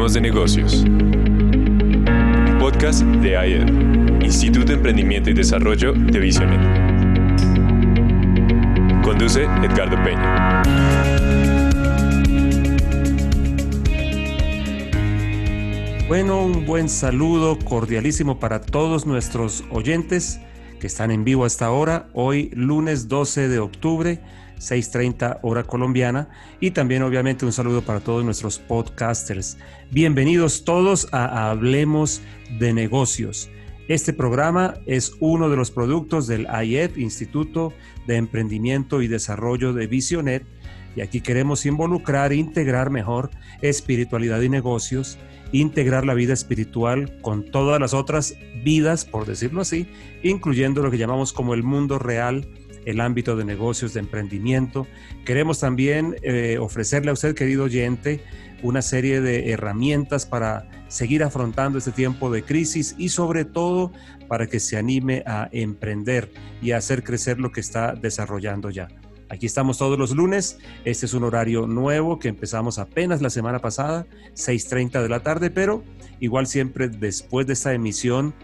Hablemos de negocios. Podcast de AED, Instituto de Emprendimiento y Desarrollo de Visionet. Conduce Edgardo Peña. Bueno, un buen saludo cordialísimo para todos nuestros oyentes que están en vivo hasta ahora, hoy lunes 12 de octubre 6.30 hora colombiana. Y también obviamente un saludo para todos nuestros podcasters. Bienvenidos todos a Hablemos de Negocios. Este programa es uno de los productos del IEF, Instituto de Emprendimiento y Desarrollo de Visionet. Y aquí queremos involucrar, integrar mejor espiritualidad y negocios, integrar la vida espiritual con todas las otras vidas, por decirlo así, incluyendo lo que llamamos como el mundo real el ámbito de negocios, de emprendimiento. Queremos también eh, ofrecerle a usted, querido oyente, una serie de herramientas para seguir afrontando este tiempo de crisis y sobre todo para que se anime a emprender y a hacer crecer lo que está desarrollando ya. Aquí estamos todos los lunes. Este es un horario nuevo que empezamos apenas la semana pasada, 6.30 de la tarde, pero igual siempre después de esta emisión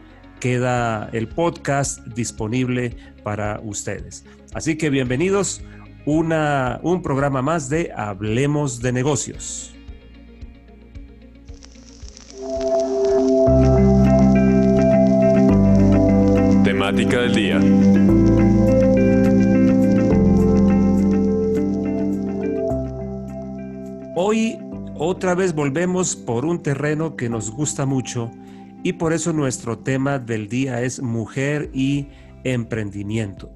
queda el podcast disponible para ustedes. Así que bienvenidos una, un programa más de Hablemos de negocios. Temática del día. Hoy otra vez volvemos por un terreno que nos gusta mucho y por eso nuestro tema del día es mujer y emprendimiento.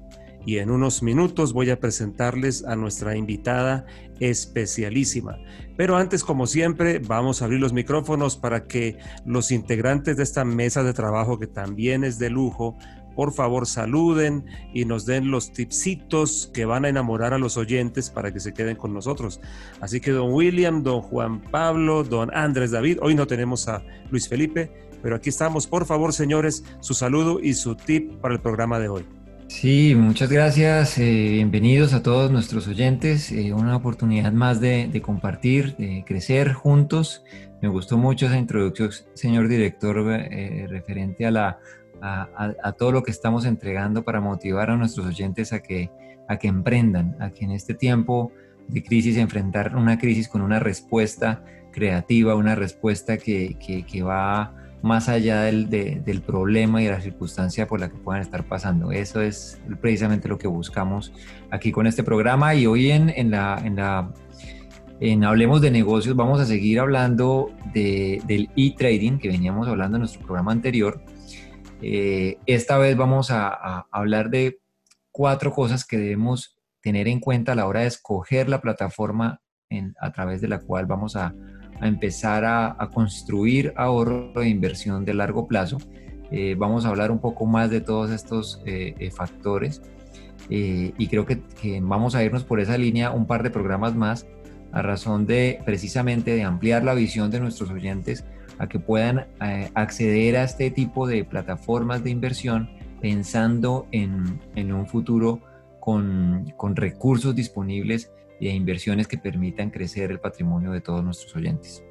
Y en unos minutos voy a presentarles a nuestra invitada especialísima. Pero antes, como siempre, vamos a abrir los micrófonos para que los integrantes de esta mesa de trabajo, que también es de lujo, por favor saluden y nos den los tipsitos que van a enamorar a los oyentes para que se queden con nosotros. Así que don William, don Juan Pablo, don Andrés David, hoy no tenemos a Luis Felipe, pero aquí estamos. Por favor, señores, su saludo y su tip para el programa de hoy. Sí, muchas gracias. Eh, bienvenidos a todos nuestros oyentes. Eh, una oportunidad más de, compartir, de crecer juntos. Me gustó mucho esa introducción, señor director, eh, referente a, la, a, todo lo que estamos entregando para motivar a nuestros oyentes a que, a que emprendan, a que en este tiempo de crisis enfrentar una crisis con una respuesta creativa, una respuesta que, que, que va más allá del, del, problema y de la circunstancia por la que puedan estar pasando. Eso es precisamente lo que buscamos aquí con este programa y hoy en, en la, en la en Hablemos de Negocios vamos a seguir hablando de, del e-trading que veníamos hablando en nuestro programa anterior. Eh, esta vez vamos a, a, hablar de cuatro cosas que debemos tener en cuenta a la hora de escoger la plataforma en, a través de la cual vamos a, a empezar a, construir ahorro de inversión de largo plazo. Eh, vamos a hablar un poco más de todos estos eh, eh, factores y creo que, vamos a irnos por esa línea un par de programas más a razón de precisamente de ampliar la visión de nuestros oyentes a que puedan acceder a este tipo de plataformas de inversión pensando en, un futuro con recursos disponibles y de inversiones que permitan crecer el patrimonio de todos nuestros oyentes.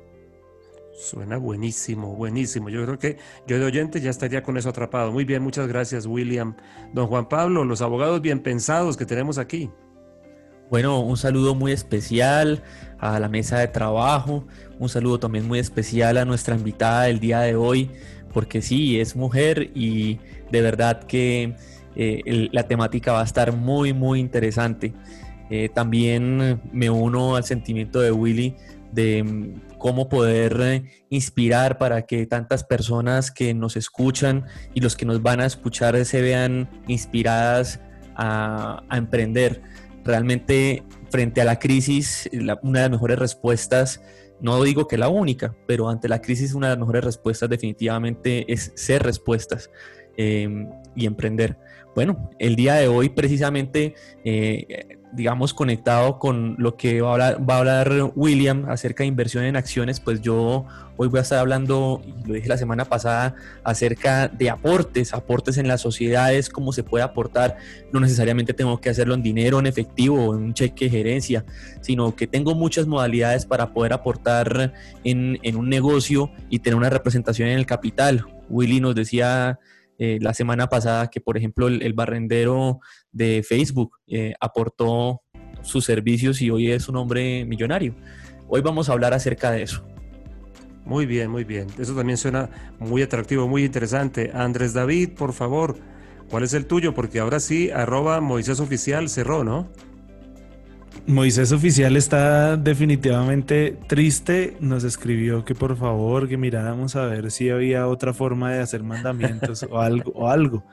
Suena buenísimo, buenísimo. Yo creo que yo de oyente ya estaría con eso atrapado. Muy bien, muchas gracias, William. Don Juan Pablo, los abogados bien pensados que tenemos aquí. Bueno, un saludo muy especial a la mesa de trabajo, un saludo también muy especial a nuestra invitada del día de hoy, porque sí, es mujer y de verdad que eh, la temática va a estar muy, muy interesante. Eh, también me uno al sentimiento de Willy de mm, cómo poder eh, inspirar para que tantas personas que nos escuchan y los que nos van a escuchar se vean inspiradas a, emprender. Realmente frente a la crisis, una de las mejores respuestas, no digo que la única, pero ante la crisis una de las mejores respuestas definitivamente es ser respuestas eh, y emprender Bueno, el día de hoy precisamente, digamos, conectado con lo que va a, hablar, William acerca de inversión en acciones, pues yo hoy voy a estar hablando, lo dije la semana pasada, acerca de aportes, aportes en las sociedades, cómo se puede aportar. No necesariamente tengo que hacerlo en dinero, en efectivo o en un cheque de gerencia, sino que tengo muchas modalidades para poder aportar en, en un negocio y tener una representación en el capital. Willy nos decía eh, la semana pasada que, por ejemplo, el, barrendero de Facebook eh, aportó sus servicios y hoy es un hombre millonario. Hoy vamos a hablar acerca de eso. Muy bien, muy bien. Eso también suena muy atractivo, muy interesante. Andrés David, por favor, ¿cuál es el tuyo? Porque ahora sí, arroba Moisés Oficial cerró, ¿no? Moisés Oficial está definitivamente triste. Nos escribió que por favor que miráramos a ver si había otra forma de hacer mandamientos o algo o algo.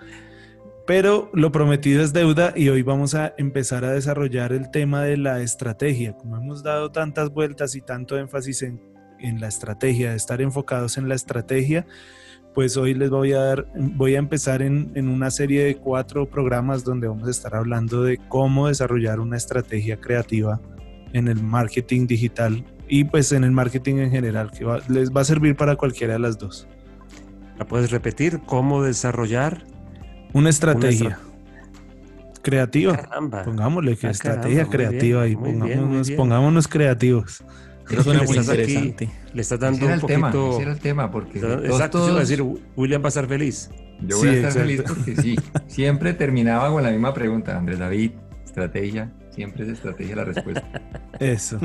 Pero lo prometido es deuda y hoy vamos a empezar a desarrollar el tema de la estrategia. Como hemos dado tantas vueltas y tanto énfasis en, en la estrategia, de estar enfocados en la estrategia, pues hoy les voy a dar, voy a empezar en, una serie de cuatro programas donde vamos a estar hablando de cómo desarrollar una estrategia creativa en el marketing digital y pues en el marketing en general, que les va a servir para cualquiera de las dos. ¿La puedes repetir? ¿Cómo desarrollar? Una estrategia. creativa. Pongámosle que ah, estrategia creativa y pongámonos creativos. Eso muy interesante. le estás dando un poquito... Tema, ese era el tema, porque... Exacto, todos... decir, William va a estar feliz. Yo voy a estar feliz porque sí, siempre terminaba con la misma pregunta. Andrés David, estrategia, siempre es estrategia la respuesta. Eso.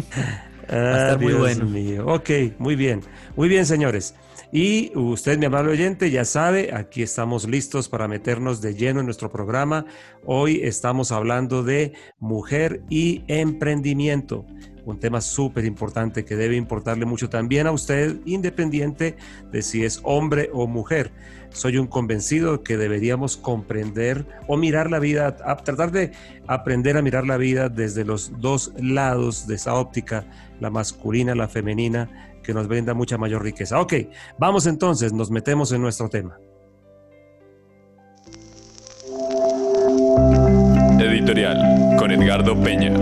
Ah, muy bueno. Mío. Ok, muy bien. Muy bien, señores. Y usted, mi amable oyente, ya sabe, aquí estamos listos para meternos de lleno en nuestro programa. Hoy estamos hablando de mujer y emprendimiento un tema súper importante que debe importarle mucho también a usted, independiente de si es hombre o mujer. Soy un convencido que deberíamos comprender o mirar la vida, tratar de aprender a mirar la vida desde los dos lados de esa óptica, la masculina, la femenina, que nos brinda mucha mayor riqueza. Ok, vamos entonces, nos metemos en nuestro tema. Editorial con Edgardo Peña.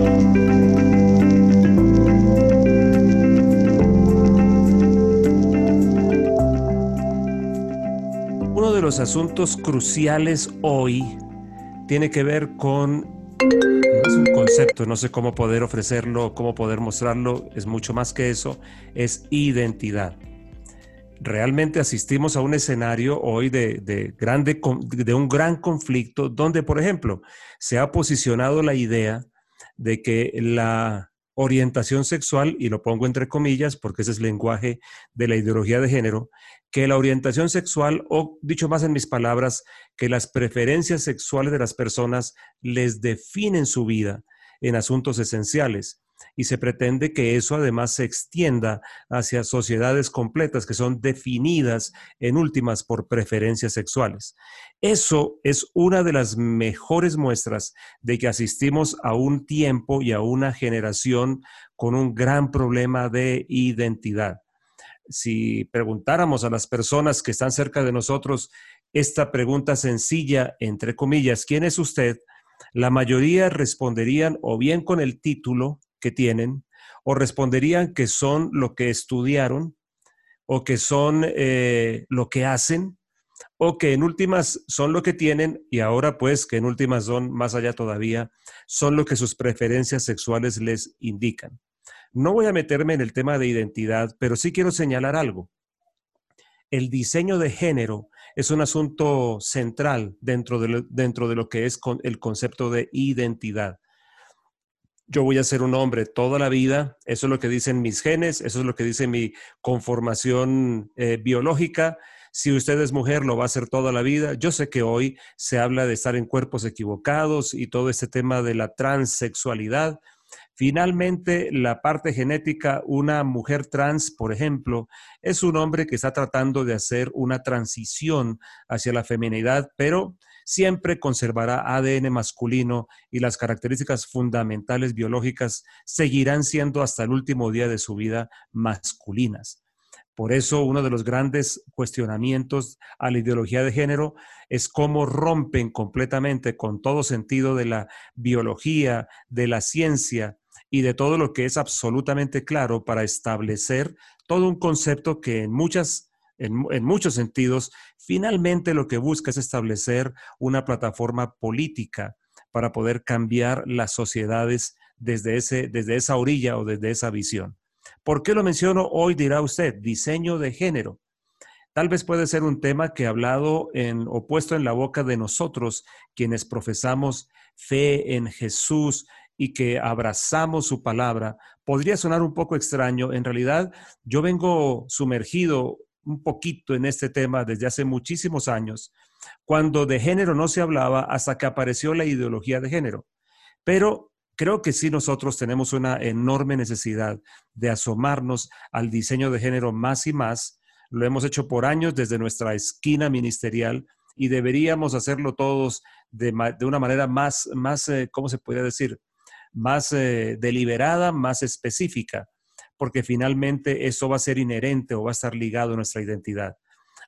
los asuntos cruciales hoy tiene que ver con es un concepto, no sé cómo poder ofrecerlo, cómo poder mostrarlo, es mucho más que eso, es identidad. Realmente asistimos a un escenario hoy de, de, grande, de un gran conflicto donde, por ejemplo, se ha posicionado la idea de que la orientación sexual, y lo pongo entre comillas porque ese es el lenguaje de la ideología de género, que la orientación sexual, o dicho más en mis palabras, que las preferencias sexuales de las personas les definen su vida en asuntos esenciales. Y se pretende que eso además se extienda hacia sociedades completas que son definidas en últimas por preferencias sexuales. Eso es una de las mejores muestras de que asistimos a un tiempo y a una generación con un gran problema de identidad si preguntáramos a las personas que están cerca de nosotros esta pregunta sencilla, entre comillas, ¿quién es usted? La mayoría responderían o bien con el título que tienen, o responderían que son lo que estudiaron, o que son eh, lo que hacen, o que en últimas son lo que tienen, y ahora pues que en últimas son más allá todavía, son lo que sus preferencias sexuales les indican. No voy a meterme en el tema de identidad, pero sí quiero señalar algo. El diseño de género es un asunto central dentro de lo, dentro de lo que es el concepto de identidad. Yo voy a ser un hombre toda la vida, eso es lo que dicen mis genes, eso es lo que dice mi conformación eh, biológica. Si usted es mujer, lo va a hacer toda la vida. Yo sé que hoy se habla de estar en cuerpos equivocados y todo este tema de la transexualidad. Finalmente, la parte genética, una mujer trans, por ejemplo, es un hombre que está tratando de hacer una transición hacia la feminidad, pero siempre conservará ADN masculino y las características fundamentales biológicas seguirán siendo hasta el último día de su vida masculinas. Por eso uno de los grandes cuestionamientos a la ideología de género es cómo rompen completamente con todo sentido de la biología, de la ciencia y de todo lo que es absolutamente claro para establecer todo un concepto que en muchas en, muchos sentidos, finalmente lo que busca es establecer una plataforma política para poder cambiar las sociedades desde, ese, desde esa orilla o desde esa visión. ¿Por qué lo menciono hoy? Dirá usted, diseño de género. Tal vez puede ser un tema que hablado en, o puesto en la boca de nosotros, quienes profesamos fe en Jesús y que abrazamos su palabra, podría sonar un poco extraño. En realidad, yo vengo sumergido un poquito en este tema desde hace muchísimos años, cuando de género no se hablaba hasta que apareció la ideología de género. Pero creo que sí nosotros tenemos una enorme necesidad de asomarnos al diseño de género más y más. Lo hemos hecho por años desde nuestra esquina ministerial y deberíamos hacerlo todos de, una manera más, más eh, ¿cómo se puede decir? Más eh, deliberada, más específica porque finalmente eso va a ser inherente o va a estar ligado a nuestra identidad.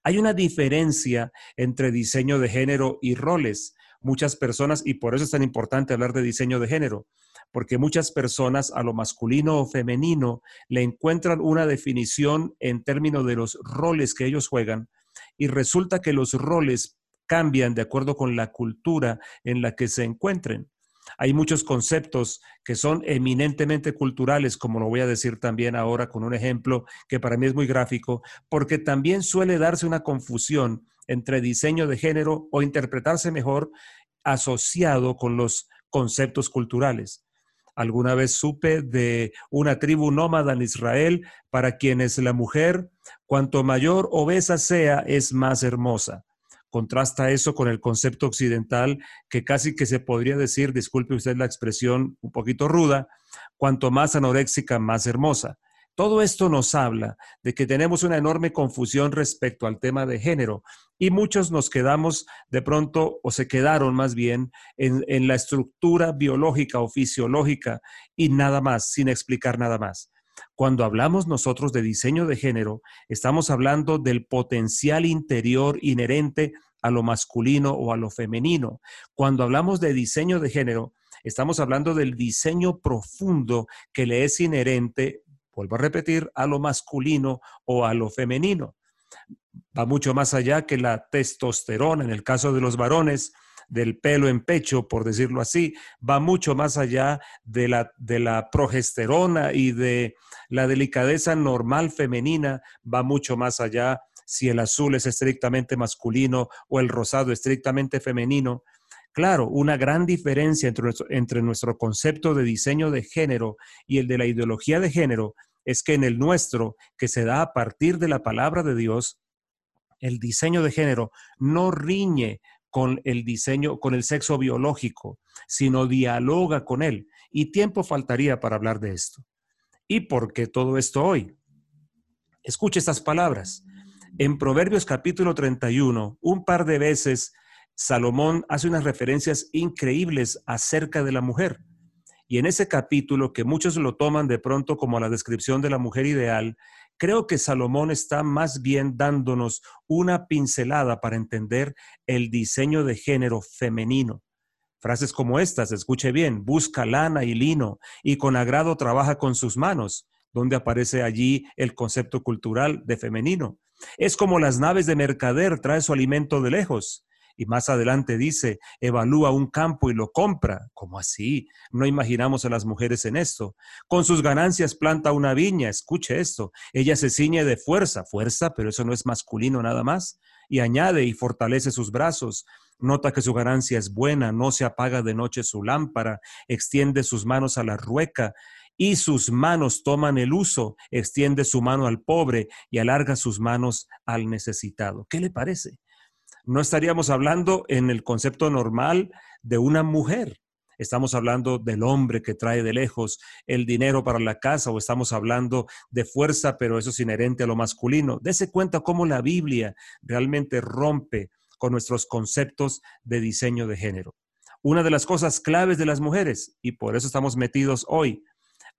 Hay una diferencia entre diseño de género y roles. Muchas personas, y por eso es tan importante hablar de diseño de género, porque muchas personas a lo masculino o femenino le encuentran una definición en términos de los roles que ellos juegan y resulta que los roles cambian de acuerdo con la cultura en la que se encuentren. Hay muchos conceptos que son eminentemente culturales, como lo voy a decir también ahora con un ejemplo que para mí es muy gráfico, porque también suele darse una confusión entre diseño de género o interpretarse mejor asociado con los conceptos culturales. Alguna vez supe de una tribu nómada en Israel para quienes la mujer, cuanto mayor obesa sea, es más hermosa. Contrasta eso con el concepto occidental que casi que se podría decir, disculpe usted la expresión un poquito ruda, cuanto más anoréxica, más hermosa. Todo esto nos habla de que tenemos una enorme confusión respecto al tema de género y muchos nos quedamos de pronto, o se quedaron más bien, en, en, la estructura biológica o fisiológica y nada más, sin explicar nada más. Cuando hablamos nosotros de diseño de género, estamos hablando del potencial interior inherente a lo masculino o a lo femenino. Cuando hablamos de diseño de género, estamos hablando del diseño profundo que le es inherente, vuelvo a repetir, a lo masculino o a lo femenino. Va mucho más allá que la testosterona en el caso de los varones, del pelo en pecho, por decirlo así, va mucho más allá de la, de la progesterona y de la delicadeza normal femenina, va mucho más allá si el azul es estrictamente masculino o el rosado estrictamente femenino. Claro, una gran diferencia entre nuestro, entre nuestro concepto de diseño de género y el de la ideología de género es que en el nuestro, que se da a partir de la palabra de Dios, el diseño de género no riñe con el diseño, con el sexo biológico, sino dialoga con él. Y tiempo faltaría para hablar de esto. ¿Y por qué todo esto hoy? Escuche estas palabras. En Proverbios capítulo 31, un par de veces, Salomón hace unas referencias increíbles acerca de la mujer. Y en ese capítulo, que muchos lo toman de pronto como la descripción de la mujer ideal, Creo que Salomón está más bien dándonos una pincelada para entender el diseño de género femenino. Frases como estas, escuche bien, busca lana y lino y con agrado trabaja con sus manos, donde aparece allí el concepto cultural de femenino. Es como las naves de mercader, trae su alimento de lejos. Y más adelante dice, evalúa un campo y lo compra. ¿Cómo así? No imaginamos a las mujeres en esto. Con sus ganancias planta una viña. Escuche esto. Ella se ciñe de fuerza. Fuerza, pero eso no es masculino nada más. Y añade y fortalece sus brazos. Nota que su ganancia es buena, no se apaga de noche su lámpara, extiende sus manos a la rueca y sus manos toman el uso, extiende su mano al pobre y alarga sus manos al necesitado. ¿Qué le parece? No estaríamos hablando en el concepto normal de una mujer. Estamos hablando del hombre que trae de lejos el dinero para la casa o estamos hablando de fuerza, pero eso es inherente a lo masculino. Dese cuenta cómo la Biblia realmente rompe con nuestros conceptos de diseño de género. Una de las cosas claves de las mujeres, y por eso estamos metidos hoy,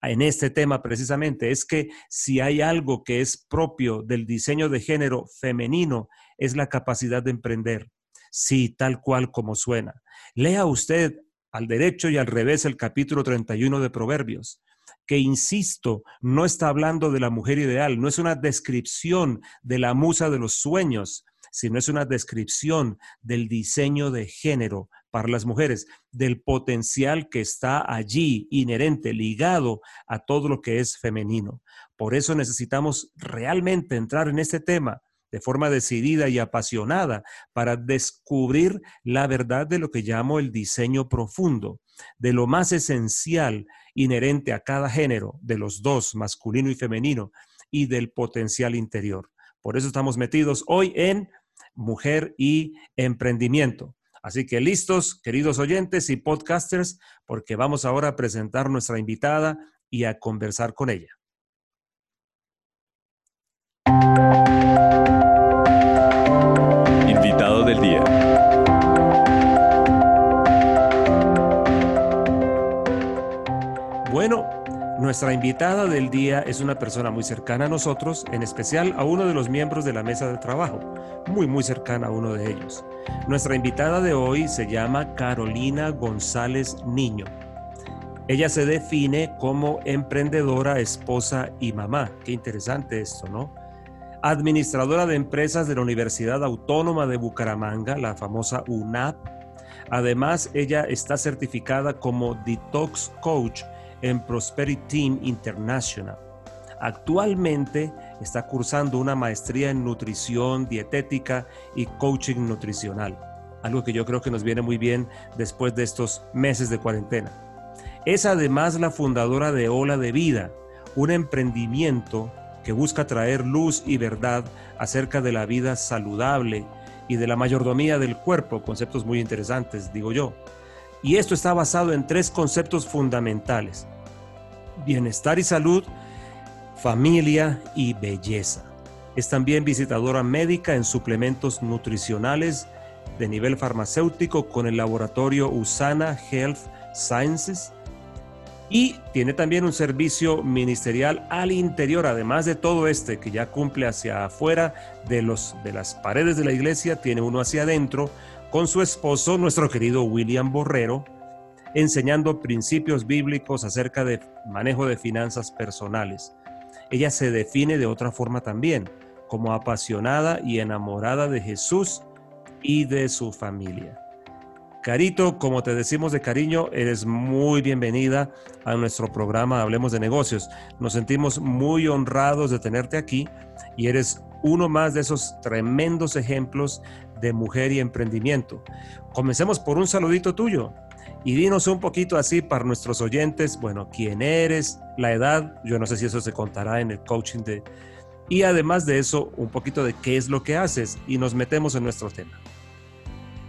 en este tema precisamente es que si hay algo que es propio del diseño de género femenino, es la capacidad de emprender. Sí, tal cual como suena. Lea usted al derecho y al revés el capítulo 31 de Proverbios que, insisto, no está hablando de la mujer ideal, no es una descripción de la musa de los sueños, sino es una descripción del diseño de género para las mujeres, del potencial que está allí, inherente, ligado a todo lo que es femenino. Por eso necesitamos realmente entrar en este tema de forma decidida y apasionada para descubrir la verdad de lo que llamo el diseño profundo, de lo más esencial inherente a cada género, de los dos, masculino y femenino, y del potencial interior. Por eso estamos metidos hoy en mujer y emprendimiento. Así que listos, queridos oyentes y podcasters, porque vamos ahora a presentar nuestra invitada y a conversar con ella. Nuestra invitada del día es una persona muy cercana a nosotros, en especial a uno de los miembros de la mesa de trabajo, muy, muy cercana a uno de ellos. Nuestra invitada de hoy se llama Carolina González Niño. Ella se define como emprendedora, esposa y mamá. Qué interesante esto, ¿no? Administradora de empresas de la Universidad Autónoma de Bucaramanga, la famosa UNAP. Además, ella está certificada como Detox Coach en Prosperity Team International. Actualmente está cursando una maestría en nutrición dietética y coaching nutricional, algo que yo creo que nos viene muy bien después de estos meses de cuarentena. Es además la fundadora de Ola de Vida, un emprendimiento que busca traer luz y verdad acerca de la vida saludable y de la mayordomía del cuerpo, conceptos muy interesantes, digo yo. Y esto está basado en tres conceptos fundamentales bienestar y salud, familia y belleza. Es también visitadora médica en suplementos nutricionales de nivel farmacéutico con el laboratorio Usana Health Sciences y tiene también un servicio ministerial al interior, además de todo este que ya cumple hacia afuera de, los, de las paredes de la iglesia, tiene uno hacia adentro con su esposo, nuestro querido William Borrero, enseñando principios bíblicos acerca de manejo de finanzas personales. Ella se define de otra forma también, como apasionada y enamorada de Jesús y de su familia. Carito, como te decimos de cariño, eres muy bienvenida a nuestro programa Hablemos de Negocios. Nos sentimos muy honrados de tenerte aquí y eres uno más de esos tremendos ejemplos de mujer y emprendimiento. Comencemos por un saludito tuyo. Y dinos un poquito así para nuestros oyentes, bueno, quién eres, la edad, yo no sé si eso se contará en el coaching de... Y además de eso, un poquito de qué es lo que haces y nos metemos en nuestro tema.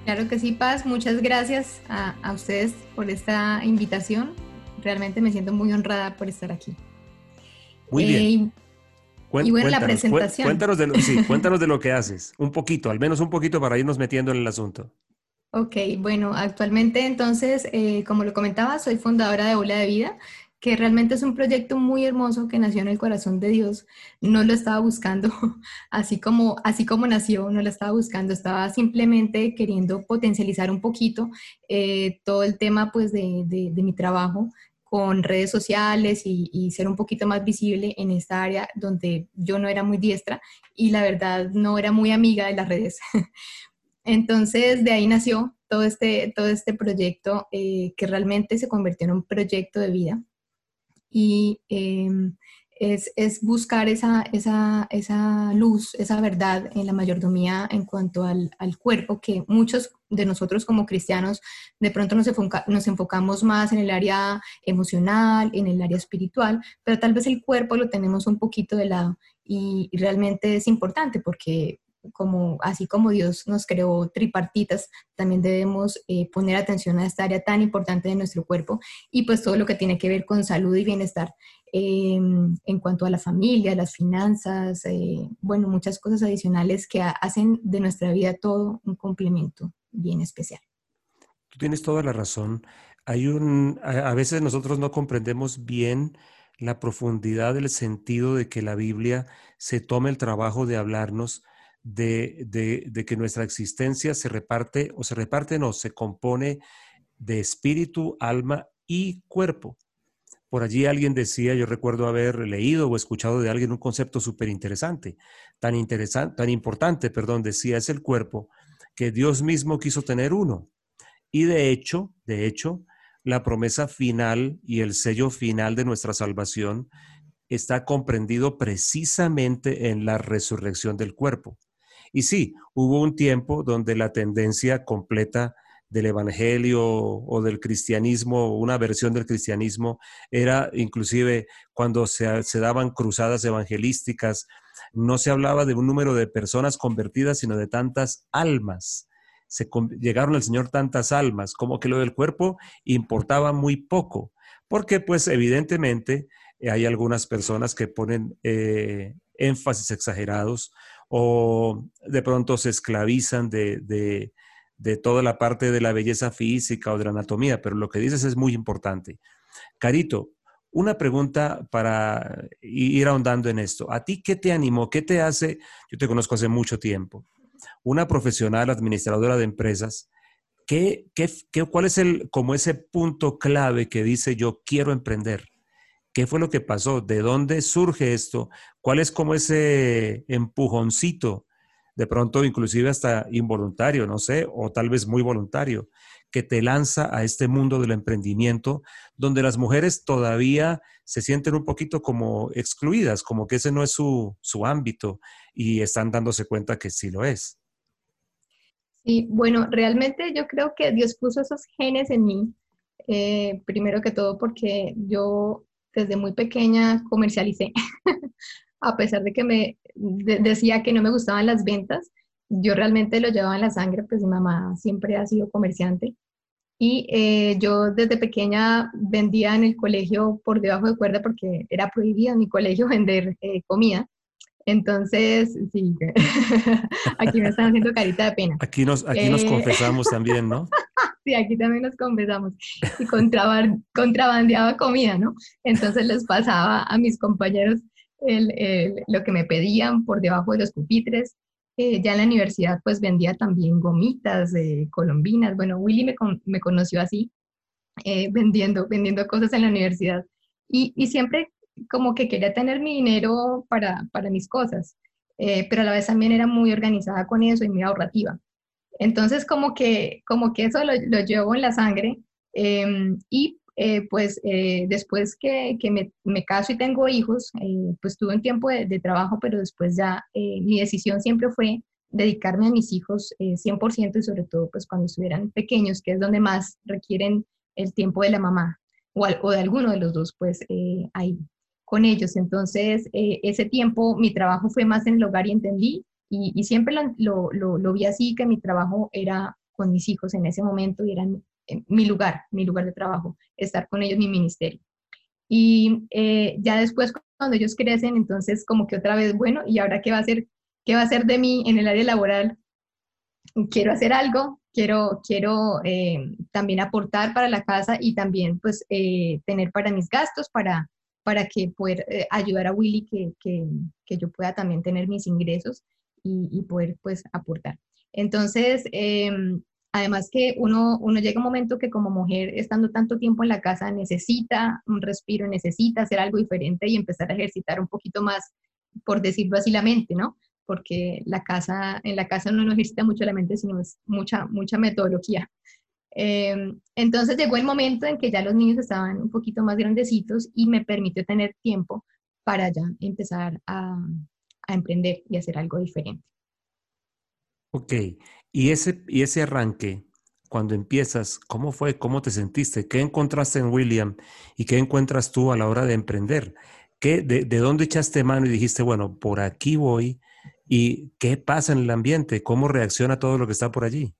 Claro que sí, Paz. Muchas gracias a, ustedes por esta invitación. Realmente me siento muy honrada por estar aquí. Muy bien. Eh, y bueno, la presentación. Cuéntanos de, lo, sí, cuéntanos de lo que haces, un poquito, al menos un poquito para irnos metiendo en el asunto. Ok, bueno, actualmente entonces, eh, como lo comentaba, soy fundadora de Ola de Vida, que realmente es un proyecto muy hermoso que nació en el corazón de Dios. No lo estaba buscando, así como, así como nació, no lo estaba buscando, estaba simplemente queriendo potencializar un poquito eh, todo el tema pues de, de, mi trabajo con redes sociales y, y, ser un poquito más visible en esta área donde yo no era muy diestra y la verdad no era muy amiga de las redes. Entonces, de ahí nació todo este, todo este proyecto eh, que realmente se convirtió en un proyecto de vida. Y em, es, buscar esa, esa, luz, esa verdad en la mayordomía en cuanto al, cuerpo, que muchos de nosotros como cristianos de pronto nos, nos enfocamos más en el área emocional, en el área espiritual, pero tal vez el cuerpo lo tenemos un poquito de lado y realmente es importante porque como, así como Dios nos creó tripartitas, también debemos eh, poner atención a esta área tan importante de nuestro cuerpo y pues todo lo que tiene que ver con salud y bienestar em, en cuanto a la familia, las finanzas, eh, bueno, muchas cosas adicionales que hacen de nuestra vida todo un complemento bien especial. Tú tienes toda la razón. Hay un, a veces nosotros no comprendemos bien la profundidad del sentido de que la Biblia se tome el trabajo de hablarnos de, de, que nuestra existencia se reparte, o se reparte, no, se compone de espíritu, alma y cuerpo. Por allí alguien decía, yo recuerdo haber leído o escuchado de alguien un concepto súper interesante, tan interesante, tan importante, perdón, decía, es el cuerpo que Dios mismo quiso tener uno. Y de hecho, de hecho, la promesa final y el sello final de nuestra salvación está comprendido precisamente en la resurrección del cuerpo. Y sí, hubo un tiempo donde la tendencia completa del evangelio o del cristianismo, una versión del cristianismo, era inclusive cuando se, daban cruzadas evangelísticas, no se hablaba de un número de personas convertidas, sino de tantas almas. Se llegaron al Señor tantas almas, como que lo del cuerpo importaba muy poco, porque pues evidentemente eh, hay algunas personas que ponen eh, énfasis exagerados o de pronto se esclavizan de, de, toda la parte de la belleza física o de la anatomía, pero lo que dices es muy importante. Carito, una pregunta para ir ahondando en esto. ¿A ti qué te animó? ¿Qué te hace? Yo te conozco hace mucho tiempo una profesional administradora de empresas, ¿qué, qué, cuál es el, como ese punto clave que dice yo quiero emprender? ¿Qué fue lo que pasó? ¿De dónde surge esto? ¿Cuál es como ese empujoncito, de pronto inclusive hasta involuntario, no sé, o tal vez muy voluntario, que te lanza a este mundo del emprendimiento, donde las mujeres todavía se sienten un poquito como excluidas, como que ese no es su, su ámbito y están dándose cuenta que sí lo es. Sí, bueno, realmente yo creo que Dios puso esos genes en mí, eh, primero que todo porque yo desde muy pequeña comercialicé, a pesar de que me decía que no me gustaban las ventas, yo realmente lo llevaba en la sangre, pues mi mamá siempre ha sido comerciante. Y eh, yo desde pequeña vendía en el colegio por debajo de cuerda porque era prohibido en mi colegio vender eh, comida. Entonces, sí, aquí me están haciendo carita de pena. Aquí nos, aquí nos eh, confesamos también, ¿no? Sí, aquí también nos confesamos. Y contrabandeaba comida, ¿no? Entonces les pasaba a mis compañeros lo que me pedían por debajo de los pupitres. Eh, ya en la universidad pues vendía también gomitas, de colombinas. Bueno, Willy me, conoció así, eh, vendiendo, vendiendo cosas en la universidad. Y, y siempre como que quería tener mi dinero para, para mis cosas, eh, pero a la vez también era muy organizada con eso y muy ahorrativa. Entonces, como que, como que eso lo, lo llevo en la sangre em, y eh, pues eh, después que, que me, me, caso y tengo hijos, pues tuve un tiempo de, trabajo, pero después ya mi decisión siempre fue dedicarme a mis hijos 100% y sobre todo pues cuando estuvieran pequeños, que es donde más requieren el tiempo de la mamá o, o de alguno de los dos, pues ahí con ellos. Entonces, eh, ese tiempo mi trabajo fue más en el hogar y entendí, y, siempre lo, lo, lo, vi así, que mi trabajo era con mis hijos en ese momento y era mi lugar, mi lugar de trabajo, estar con ellos, mi ministerio. Y eh, ya después, cuando ellos crecen, entonces como que otra vez, bueno, ¿y ahora qué va a hacer? ¿Qué va a hacer de mí en el área laboral? Quiero hacer algo, quiero, quiero eh, también aportar para la casa y también pues tener para mis gastos, para, para que poder eh, ayudar a Willy que, que, que, yo pueda también tener mis ingresos y, y poder pues aportar. Entonces, em, además que uno, uno llega un momento que como mujer, estando tanto tiempo en la casa, necesita un respiro, necesita hacer algo diferente y empezar a ejercitar un poquito más, por decirlo así, la mente, ¿no? Porque la casa, en la casa uno no ejercita mucho la mente, sino es mucha, mucha metodología. Em, entonces llegó el momento en que ya los niños estaban un poquito más grandecitos y me permitió tener tiempo para ya empezar a, emprender y hacer algo diferente. Ok, y ese, y ese arranque, cuando empiezas, ¿cómo fue? ¿Cómo te sentiste? ¿Qué encontraste en William y qué encuentras tú a la hora de emprender? ¿Qué, de, ¿De dónde echaste mano y dijiste, bueno, por aquí voy? ¿Y qué pasa en el ambiente? ¿Cómo reacciona todo lo que está por allí?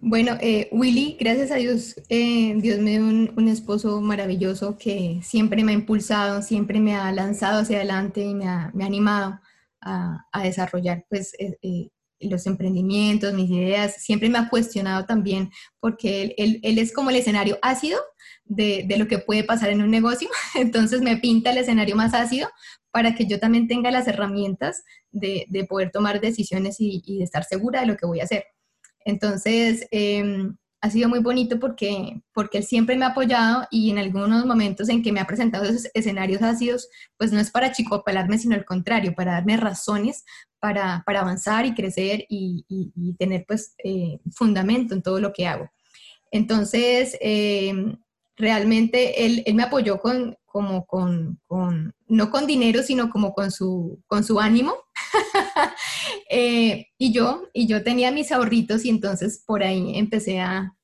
Bueno, eh, Willy, gracias a Dios, eh, Dios me dio un, esposo maravilloso que siempre me ha impulsado, siempre me ha lanzado hacia adelante y me ha, animado a, desarrollar pues, eh, los emprendimientos, mis ideas. Siempre me ha cuestionado también porque él, es como el escenario ácido de, lo que puede pasar en un negocio, entonces me pinta el escenario más ácido para que yo también tenga las herramientas de, de poder tomar decisiones y, y, de estar segura de lo que voy a hacer. Entonces, eh, ha sido muy bonito porque, porque él siempre me ha apoyado y en algunos momentos en que me ha presentado esos escenarios ácidos, pues no es para chicopelarme, sino al contrario, para darme razones para, para avanzar y crecer y, tener pues eh, fundamento en todo lo que hago. Entonces, eh, realmente él, él, me apoyó con, como con, con, no con dinero, sino como con su, con su ánimo. eh, y, yo, y yo tenía mis ahorritos y entonces por ahí empecé a,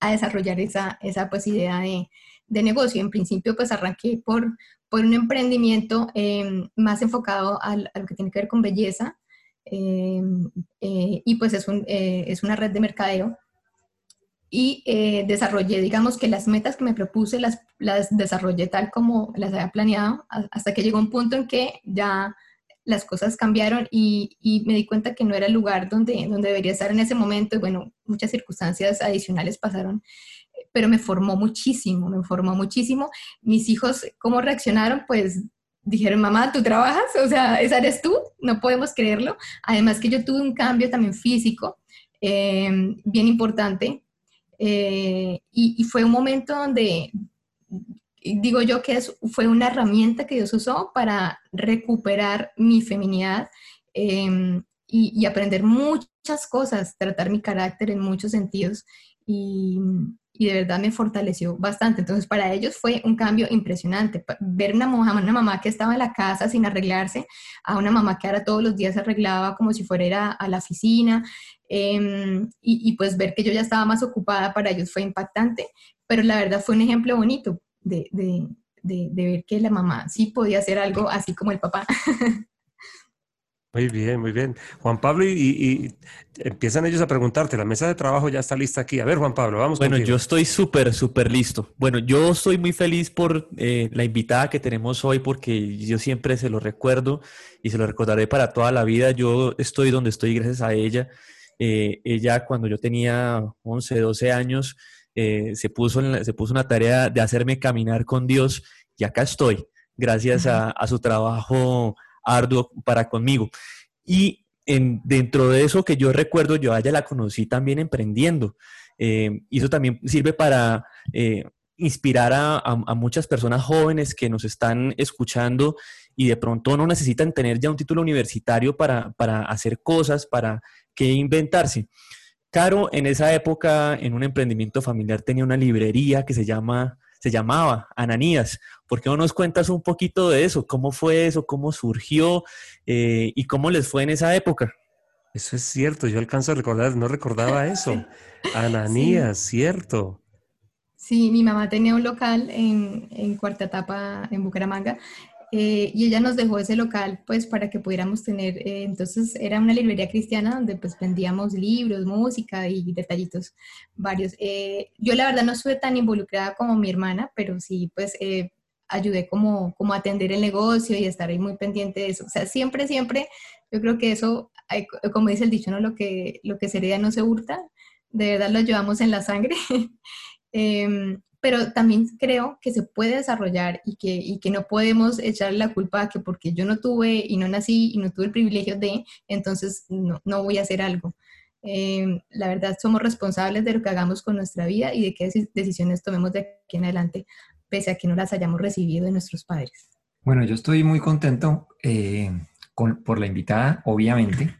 a desarrollar esa, esa pues, idea de, de, negocio. En principio pues arranqué por, por un emprendimiento eh, más enfocado a, a, lo que tiene que ver con belleza eh, eh, y pues es, un, es una red de mercadeo y eh, desarrollé, digamos que las metas que me propuse las, las desarrollé tal como las había planeado, hasta que llegó un punto en que ya las cosas cambiaron y, y, me di cuenta que no era el lugar donde, donde debería estar en ese momento y bueno, muchas circunstancias adicionales pasaron, pero me formó muchísimo, me formó muchísimo. Mis hijos, ¿cómo reaccionaron? Pues dijeron, mamá, ¿tú trabajas? O sea, ¿esa eres tú? No podemos creerlo. Además que yo tuve un cambio también físico eh, bien importante eh, y, fue un momento donde, digo yo que fue una herramienta que Dios usó para recuperar mi feminidad eh, y, y, aprender muchas cosas, tratar mi carácter en muchos sentidos. Y, y, de verdad me fortaleció bastante. Entonces, para ellos fue un cambio impresionante. Ver una mamá, una mamá que estaba en la casa sin arreglarse, a una mamá que ahora todos los días se arreglaba como si fuera a la oficina, eh, y, pues ver que yo ya estaba más ocupada para ellos fue impactante, pero la verdad fue un ejemplo bonito de, de, de ver que la mamá sí podía hacer algo así como el papá. Muy bien, muy bien. Juan Pablo, y, y, empiezan ellos a preguntarte, la mesa de trabajo ya está lista aquí. A ver, Juan Pablo, vamos. Bueno, contigo. yo estoy súper, súper listo. Bueno, yo estoy muy feliz por eh, la invitada que tenemos hoy, porque yo siempre se lo recuerdo y se lo recordaré para toda la vida. Yo estoy donde estoy gracias a ella. Eh, ella cuando yo tenía 11, 12 años, eh, se, puso la, se puso una tarea de hacerme caminar con Dios y acá estoy, gracias a, a su trabajo arduo para conmigo. Y en, dentro de eso que yo recuerdo, yo a ella la conocí también emprendiendo. Eh, y eso también sirve para eh, inspirar a, a, muchas personas jóvenes que nos están escuchando y de pronto no necesitan tener ya un título universitario para, para hacer cosas, para que inventarse. Caro en esa época en un emprendimiento familiar tenía una librería que se llama se llamaba Ananías. ¿Por qué no nos cuentas un poquito de eso? ¿Cómo fue eso? ¿Cómo surgió? Eh, ¿Y cómo les fue en esa época? Eso es cierto, yo alcanzo a recordar, no recordaba eso. Ananías, sí. cierto. Sí, mi mamá tenía un local en, en Cuarta Etapa, en Bucaramanga, eh, y ella nos dejó ese local pues para que pudiéramos tener, eh, entonces era una librería cristiana donde pues vendíamos libros, música y detallitos varios. Eh, yo la verdad no estuve tan involucrada como mi hermana, pero sí pues eh, ayudé como, como a atender el negocio y estar ahí muy pendiente de eso. O sea, siempre, siempre, yo creo que eso, como dice el dicho, ¿no? Lo que, lo que se hereda no se hurta, de verdad lo llevamos en la sangre. eh, pero también creo que se puede desarrollar y que, y que no podemos echarle la culpa a que porque yo no tuve y no nací y no tuve el privilegio de, entonces no, no voy a hacer algo. Eh, la verdad, somos responsables de lo que hagamos con nuestra vida y de qué decisiones tomemos de aquí en adelante, pese a que no las hayamos recibido de nuestros padres. Bueno, yo estoy muy contento eh, con, por la invitada, obviamente.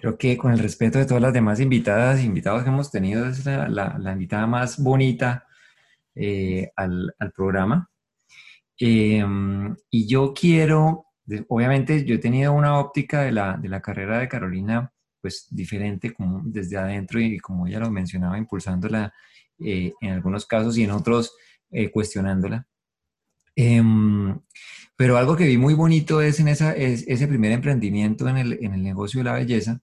Creo que con el respeto de todas las demás invitadas e invitados que hemos tenido, es la, la, la invitada más bonita, eh, al, al, programa. Eh, y yo quiero, obviamente yo he tenido una óptica de la, de la carrera de Carolina pues diferente como desde adentro y como ella lo mencionaba, impulsándola eh, en algunos casos y en otros eh, cuestionándola. Em, pero algo que vi muy bonito es en esa, es, ese primer emprendimiento en el, en el, negocio de la belleza,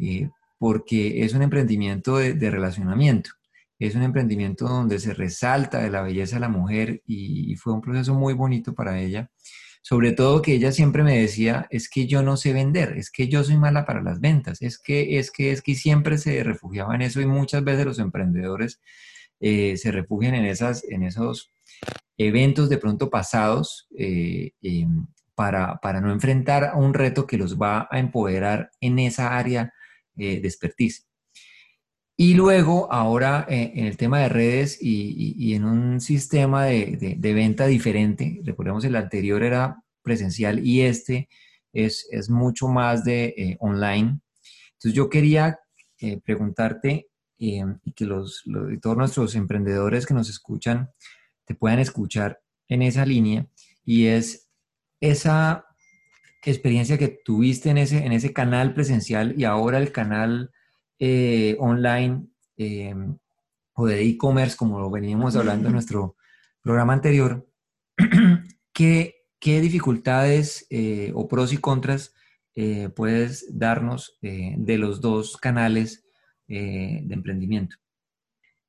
eh, porque es un emprendimiento de, de relacionamiento es un emprendimiento donde se resalta de la belleza de la mujer y, fue un proceso muy bonito para ella. Sobre todo que ella siempre me decía, es que yo no sé vender, es que yo soy mala para las ventas, es que, es que, es que siempre se refugiaba en eso y muchas veces los emprendedores eh, se refugian en, esas, en esos eventos de pronto pasados eh, em, para, para, no enfrentar a un reto que los va a empoderar en esa área de expertise. Y luego, ahora en el tema de redes y, en un sistema de, venta diferente, recordemos el anterior era presencial y este es, es mucho más de online. Entonces yo quería preguntarte y que los, todos nuestros emprendedores que nos escuchan te puedan escuchar en esa línea y es esa experiencia que tuviste en ese, en ese canal presencial y ahora el canal eh, online eh, o de e-commerce, como lo veníamos hablando en nuestro programa anterior, ¿qué, qué dificultades eh, o pros y contras puedes darnos de los dos canales de emprendimiento.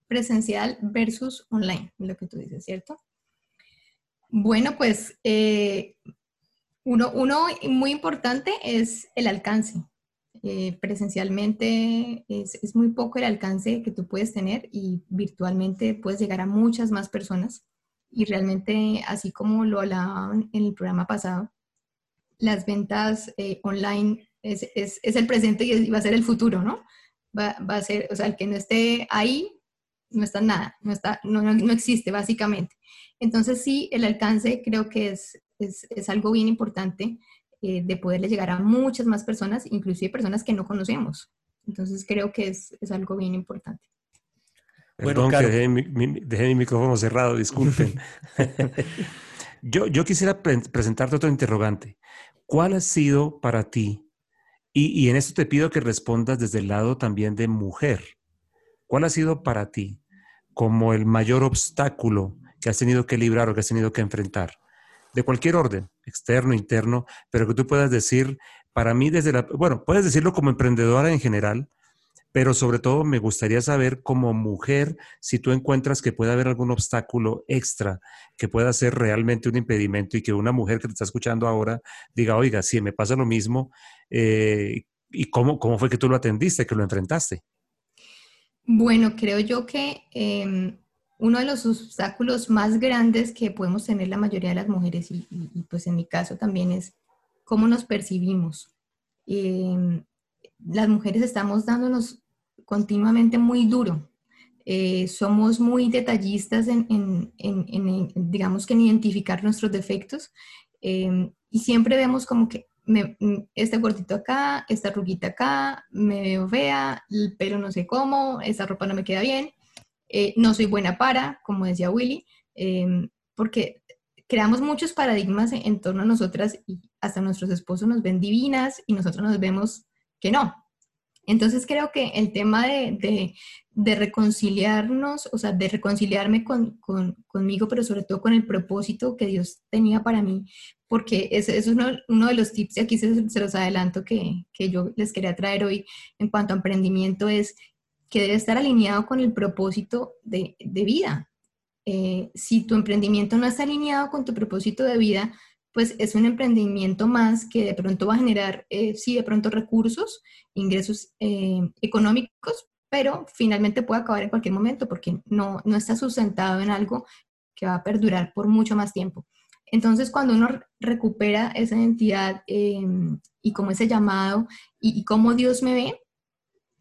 Presencial versus online, lo que tú dices, ¿cierto? Bueno, pues uno, uno, muy importante es el alcance. Eh, presencialmente es, es, muy poco el alcance que tú puedes tener y virtualmente puedes llegar a muchas más personas. Y realmente, así como lo hablaban en el programa pasado, las ventas online es, es, es, el presente y va a ser el futuro, ¿no? va, a ser, o sea, el que no esté ahí, no está nada, no, está, no, no, existe básicamente. Entonces sí, el alcance creo que es, es algo bien importante eh, de poderle llegar a muchas más personas, inclusive personas que no conocemos. Entonces creo que es, es algo bien importante. Perdón que dejé mi, mi, micrófono cerrado, disculpen. yo, yo quisiera presentarte otro interrogante. ¿Cuál ha sido para ti y, en esto te pido que respondas desde el lado también de mujer. ¿Cuál ha sido para ti como el mayor obstáculo que has tenido que librar o que has tenido que enfrentar? De cualquier orden, externo, interno, pero que tú puedas decir, para mí desde la, bueno, puedes decirlo como emprendedora en general, pero sobre todo me gustaría saber como mujer si tú encuentras que puede haber algún obstáculo extra que pueda ser realmente un impedimento y que una mujer que te está escuchando ahora diga, oiga, si me pasa lo mismo, eh, ¿y cómo, cómo fue que tú lo atendiste, que lo enfrentaste? Bueno, creo yo que em, uno de los obstáculos más grandes que podemos tener la mayoría de las mujeres, y, pues en mi caso también es cómo nos percibimos. Em, las mujeres estamos dándonos continuamente muy duro. Eh, somos muy detallistas en, digamos que en identificar nuestros defectos em, y siempre vemos como que me, este gordito acá, esta ruguita acá, me veo fea, el pelo no sé cómo, esa ropa no me queda bien, eh, no soy buena para, como decía Willy, em, porque creamos muchos paradigmas en torno a nosotras y hasta nuestros esposos nos ven divinas y nosotros nos vemos que no. Entonces creo que el tema de, reconciliarnos, o sea, de reconciliarme conmigo, pero sobre todo con el propósito que Dios tenía para mí, porque ese, es uno, de los tips, y aquí se, los adelanto que, yo les quería traer hoy en cuanto a emprendimiento, es que debe estar alineado con el propósito de, vida. Eh, si tu emprendimiento no está alineado con tu propósito de vida, pues es un emprendimiento más que de pronto va a generar, eh, sí, de pronto recursos, ingresos eh, económicos, pero finalmente puede acabar en cualquier momento porque no, no está sustentado en algo que va a perdurar por mucho más tiempo. Entonces, cuando uno recupera esa identidad em, y como ese llamado y cómo Dios me ve,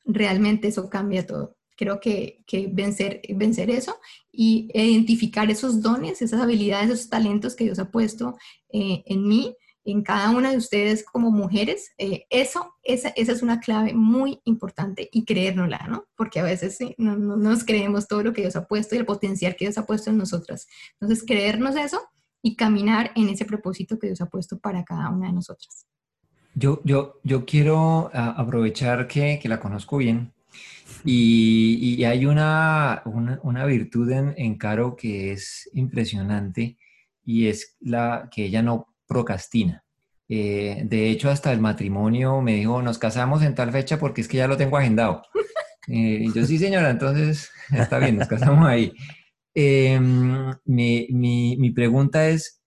realmente eso cambia todo creo que, vencer, vencer eso y identificar esos dones, esas habilidades, esos talentos que Dios ha puesto eh, en mí, en cada una de ustedes como mujeres, eh, eso, esa, esa, es una clave muy importante y creérnosla, ¿no? Porque a veces no, no, nos creemos todo lo que Dios ha puesto y el potencial que Dios ha puesto en nosotras. Entonces, creernos eso y caminar en ese propósito que Dios ha puesto para cada una de nosotras. Yo, yo, yo quiero ah, aprovechar que, que la conozco bien y, hay una, una, virtud en, Caro que es impresionante y es la que ella no procrastina. Eh, de hecho, hasta el matrimonio me dijo, nos casamos en tal fecha porque es que ya lo tengo agendado. Eh, y yo, sí, señora, entonces está bien, nos casamos ahí. Em, mi, mi, mi, pregunta es,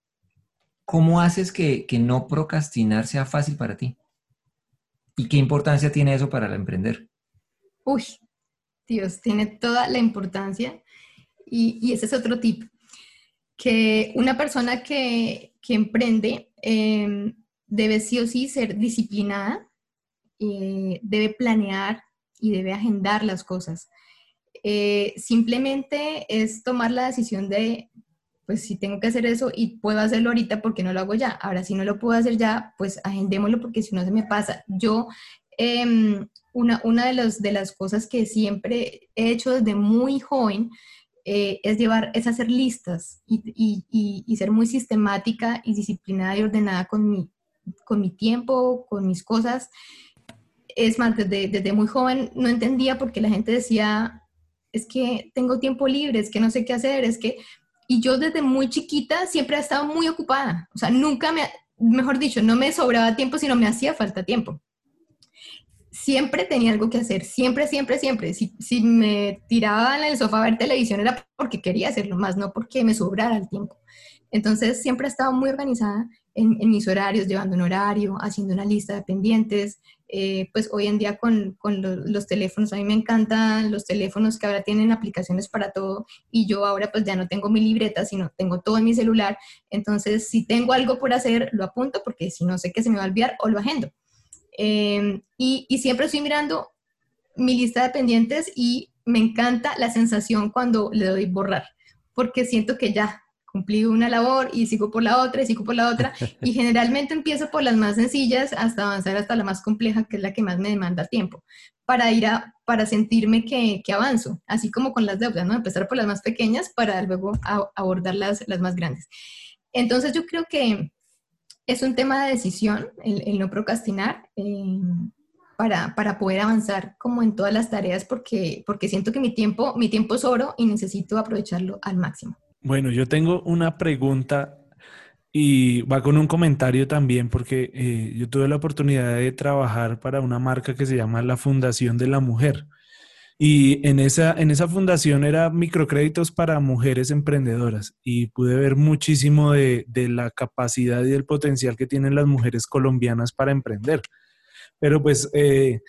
¿cómo haces que, que no procrastinar sea fácil para ti? ¿Y qué importancia tiene eso para emprender? Uy, Dios tiene toda la importancia Y, ese es otro tip, que una persona que, emprende em, debe sí o sí ser disciplinada, debe planear y debe agendar las cosas. Eh, simplemente es tomar la decisión de, pues si tengo que hacer eso y puedo hacerlo ahorita, porque no lo hago ya? Ahora, si no lo puedo hacer ya, pues agendémoslo porque si no se me pasa. Yo, em, una, una de, de las cosas que siempre he hecho desde muy joven eh, es llevar, es hacer listas y, y, y, ser muy sistemática y disciplinada y ordenada con mi, con mi tiempo, con mis cosas. Es más, desde, desde muy joven no entendía porque la gente decía, es que tengo tiempo libre, es que no sé qué hacer, es que y yo desde muy chiquita siempre he estado muy ocupada. O sea, nunca me, mejor dicho, no me sobraba tiempo, sino me hacía falta tiempo. Siempre tenía algo que hacer, siempre, siempre, siempre. Si, si me tiraba en el sofá a ver televisión era porque quería hacerlo más, no porque me sobrara el tiempo. Entonces siempre he estado muy organizada en, en mis horarios, llevando un horario, haciendo una lista de pendientes, eh, pues hoy en día con, con los teléfonos, a mí me encantan los teléfonos que ahora tienen aplicaciones para todo y yo ahora pues ya no tengo mi libreta, sino tengo todo en mi celular. Entonces, si tengo algo por hacer, lo apunto porque si no sé que se me va a olvidar o lo agendo. Em, y, y siempre estoy mirando mi lista de pendientes y me encanta la sensación cuando le doy borrar, porque siento que ya cumplí una labor y sigo por la otra y sigo por la otra y generalmente empiezo por las más sencillas hasta avanzar hasta la más compleja que es la que más me demanda tiempo para ir a para sentirme que, que avanzo así como con las deudas no empezar por las más pequeñas para luego abordar las, las más grandes. Entonces yo creo que es un tema de decisión el, no procrastinar eh, para, para, poder avanzar como en todas las tareas porque porque siento que mi tiempo mi tiempo es oro y necesito aprovecharlo al máximo bueno, yo tengo una pregunta y va con un comentario también porque eh, yo tuve la oportunidad de trabajar para una marca que se llama la Fundación de la Mujer. Y en esa, en esa fundación era microcréditos para mujeres emprendedoras y pude ver muchísimo de, de la capacidad y del potencial que tienen las mujeres colombianas para emprender. Pero pues eh,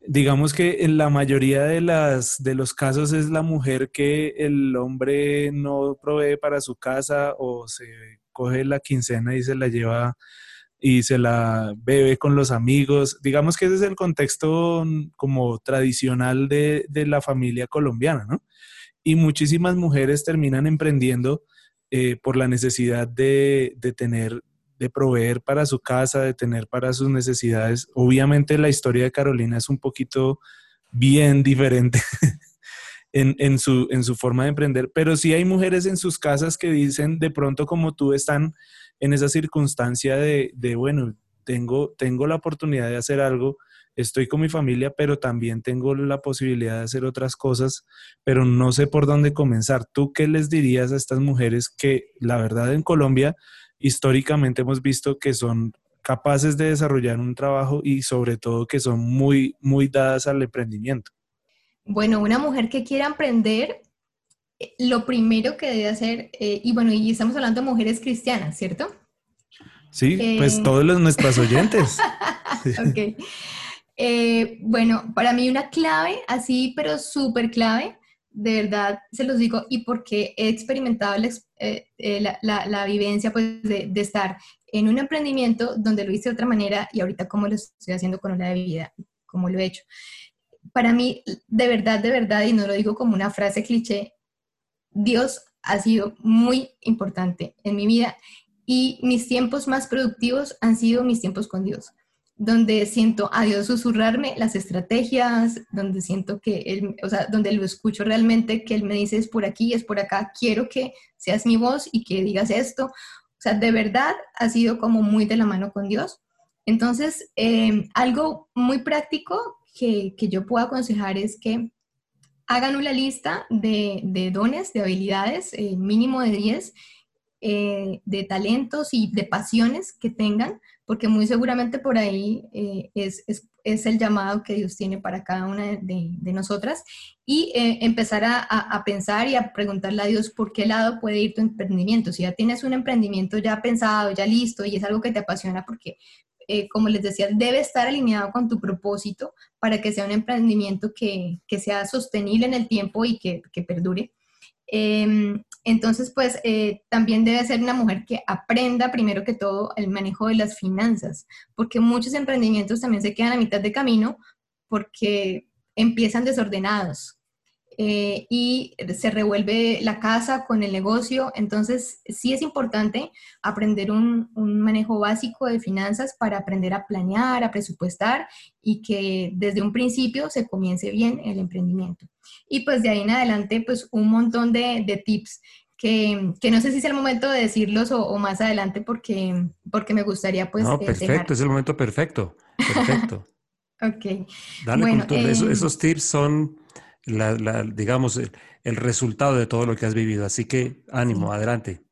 digamos que en la mayoría de, las, de los casos es la mujer que el hombre no provee para su casa o se coge la quincena y se la lleva y se la bebe con los amigos. Digamos que ese es el contexto como tradicional de, de la familia colombiana, ¿no? Y muchísimas mujeres terminan emprendiendo eh, por la necesidad de, de tener de proveer para su casa, de tener para sus necesidades. Obviamente la historia de Carolina es un poquito bien diferente en, su, en su forma de emprender, pero sí hay mujeres en sus casas que dicen de pronto como tú están en esa circunstancia de, de bueno, tengo, tengo la oportunidad de hacer algo, estoy con mi familia, pero también tengo la posibilidad de hacer otras cosas, pero no sé por dónde comenzar. ¿Tú qué les dirías a estas mujeres que la verdad en Colombia históricamente hemos visto que son capaces de desarrollar un trabajo y sobre todo que son muy, muy dadas al emprendimiento. Bueno, una mujer que quiera emprender, eh, lo primero que debe hacer, eh, y bueno, y estamos hablando de mujeres cristianas, ¿cierto? Sí, pues eh, todos los, nuestros oyentes. ok. bueno, para mí una clave, así, pero súper clave, de verdad se los digo, y porque he experimentado eh, eh, la, la, vivencia pues, de, estar en un emprendimiento donde lo hice de otra manera y ahorita como lo estoy haciendo con una vida, como lo he hecho. Para mí, de verdad, de verdad, y no lo digo como una frase cliché, Dios ha sido muy importante en mi vida y mis tiempos más productivos han sido mis tiempos con Dios donde siento a Dios susurrarme las estrategias, donde siento que Él, o sea, donde lo escucho realmente, que Él me dice es por aquí, es por acá, quiero que seas mi voz y que digas esto. O sea, de verdad ha sido como muy de la mano con Dios. Entonces, em, algo muy práctico que, que, yo puedo aconsejar es que hagan una lista de, de dones, de habilidades, eh, mínimo de 10, eh, de talentos y de pasiones que tengan, porque muy seguramente por ahí eh, es, es, es, el llamado que Dios tiene para cada una de, de nosotras, y eh, empezar a, a, pensar y a preguntarle a Dios por qué lado puede ir tu emprendimiento. Si ya tienes un emprendimiento ya pensado, ya listo, y es algo que te apasiona, porque, como les decía, debe estar alineado con tu propósito para que sea un emprendimiento que, que sea sostenible en el tiempo y que, que perdure. Em, entonces, pues eh, también debe ser una mujer que aprenda primero que todo el manejo de las finanzas, porque muchos emprendimientos también se quedan a mitad de camino porque empiezan desordenados, eh, y se revuelve la casa con el negocio. Entonces, sí es importante aprender un, manejo básico de finanzas para aprender a planear, a presupuestar y que desde un principio se comience bien el emprendimiento. Y pues de ahí en adelante, pues un montón de, tips que, que, no sé si es el momento de decirlos o, más adelante porque, porque me gustaría pues... No, eh, perfecto, es el momento perfecto. Perfecto. ok. Dale, bueno, em, esos tips son la, digamos, el, resultado de todo lo que has vivido. Así que ánimo, adelante.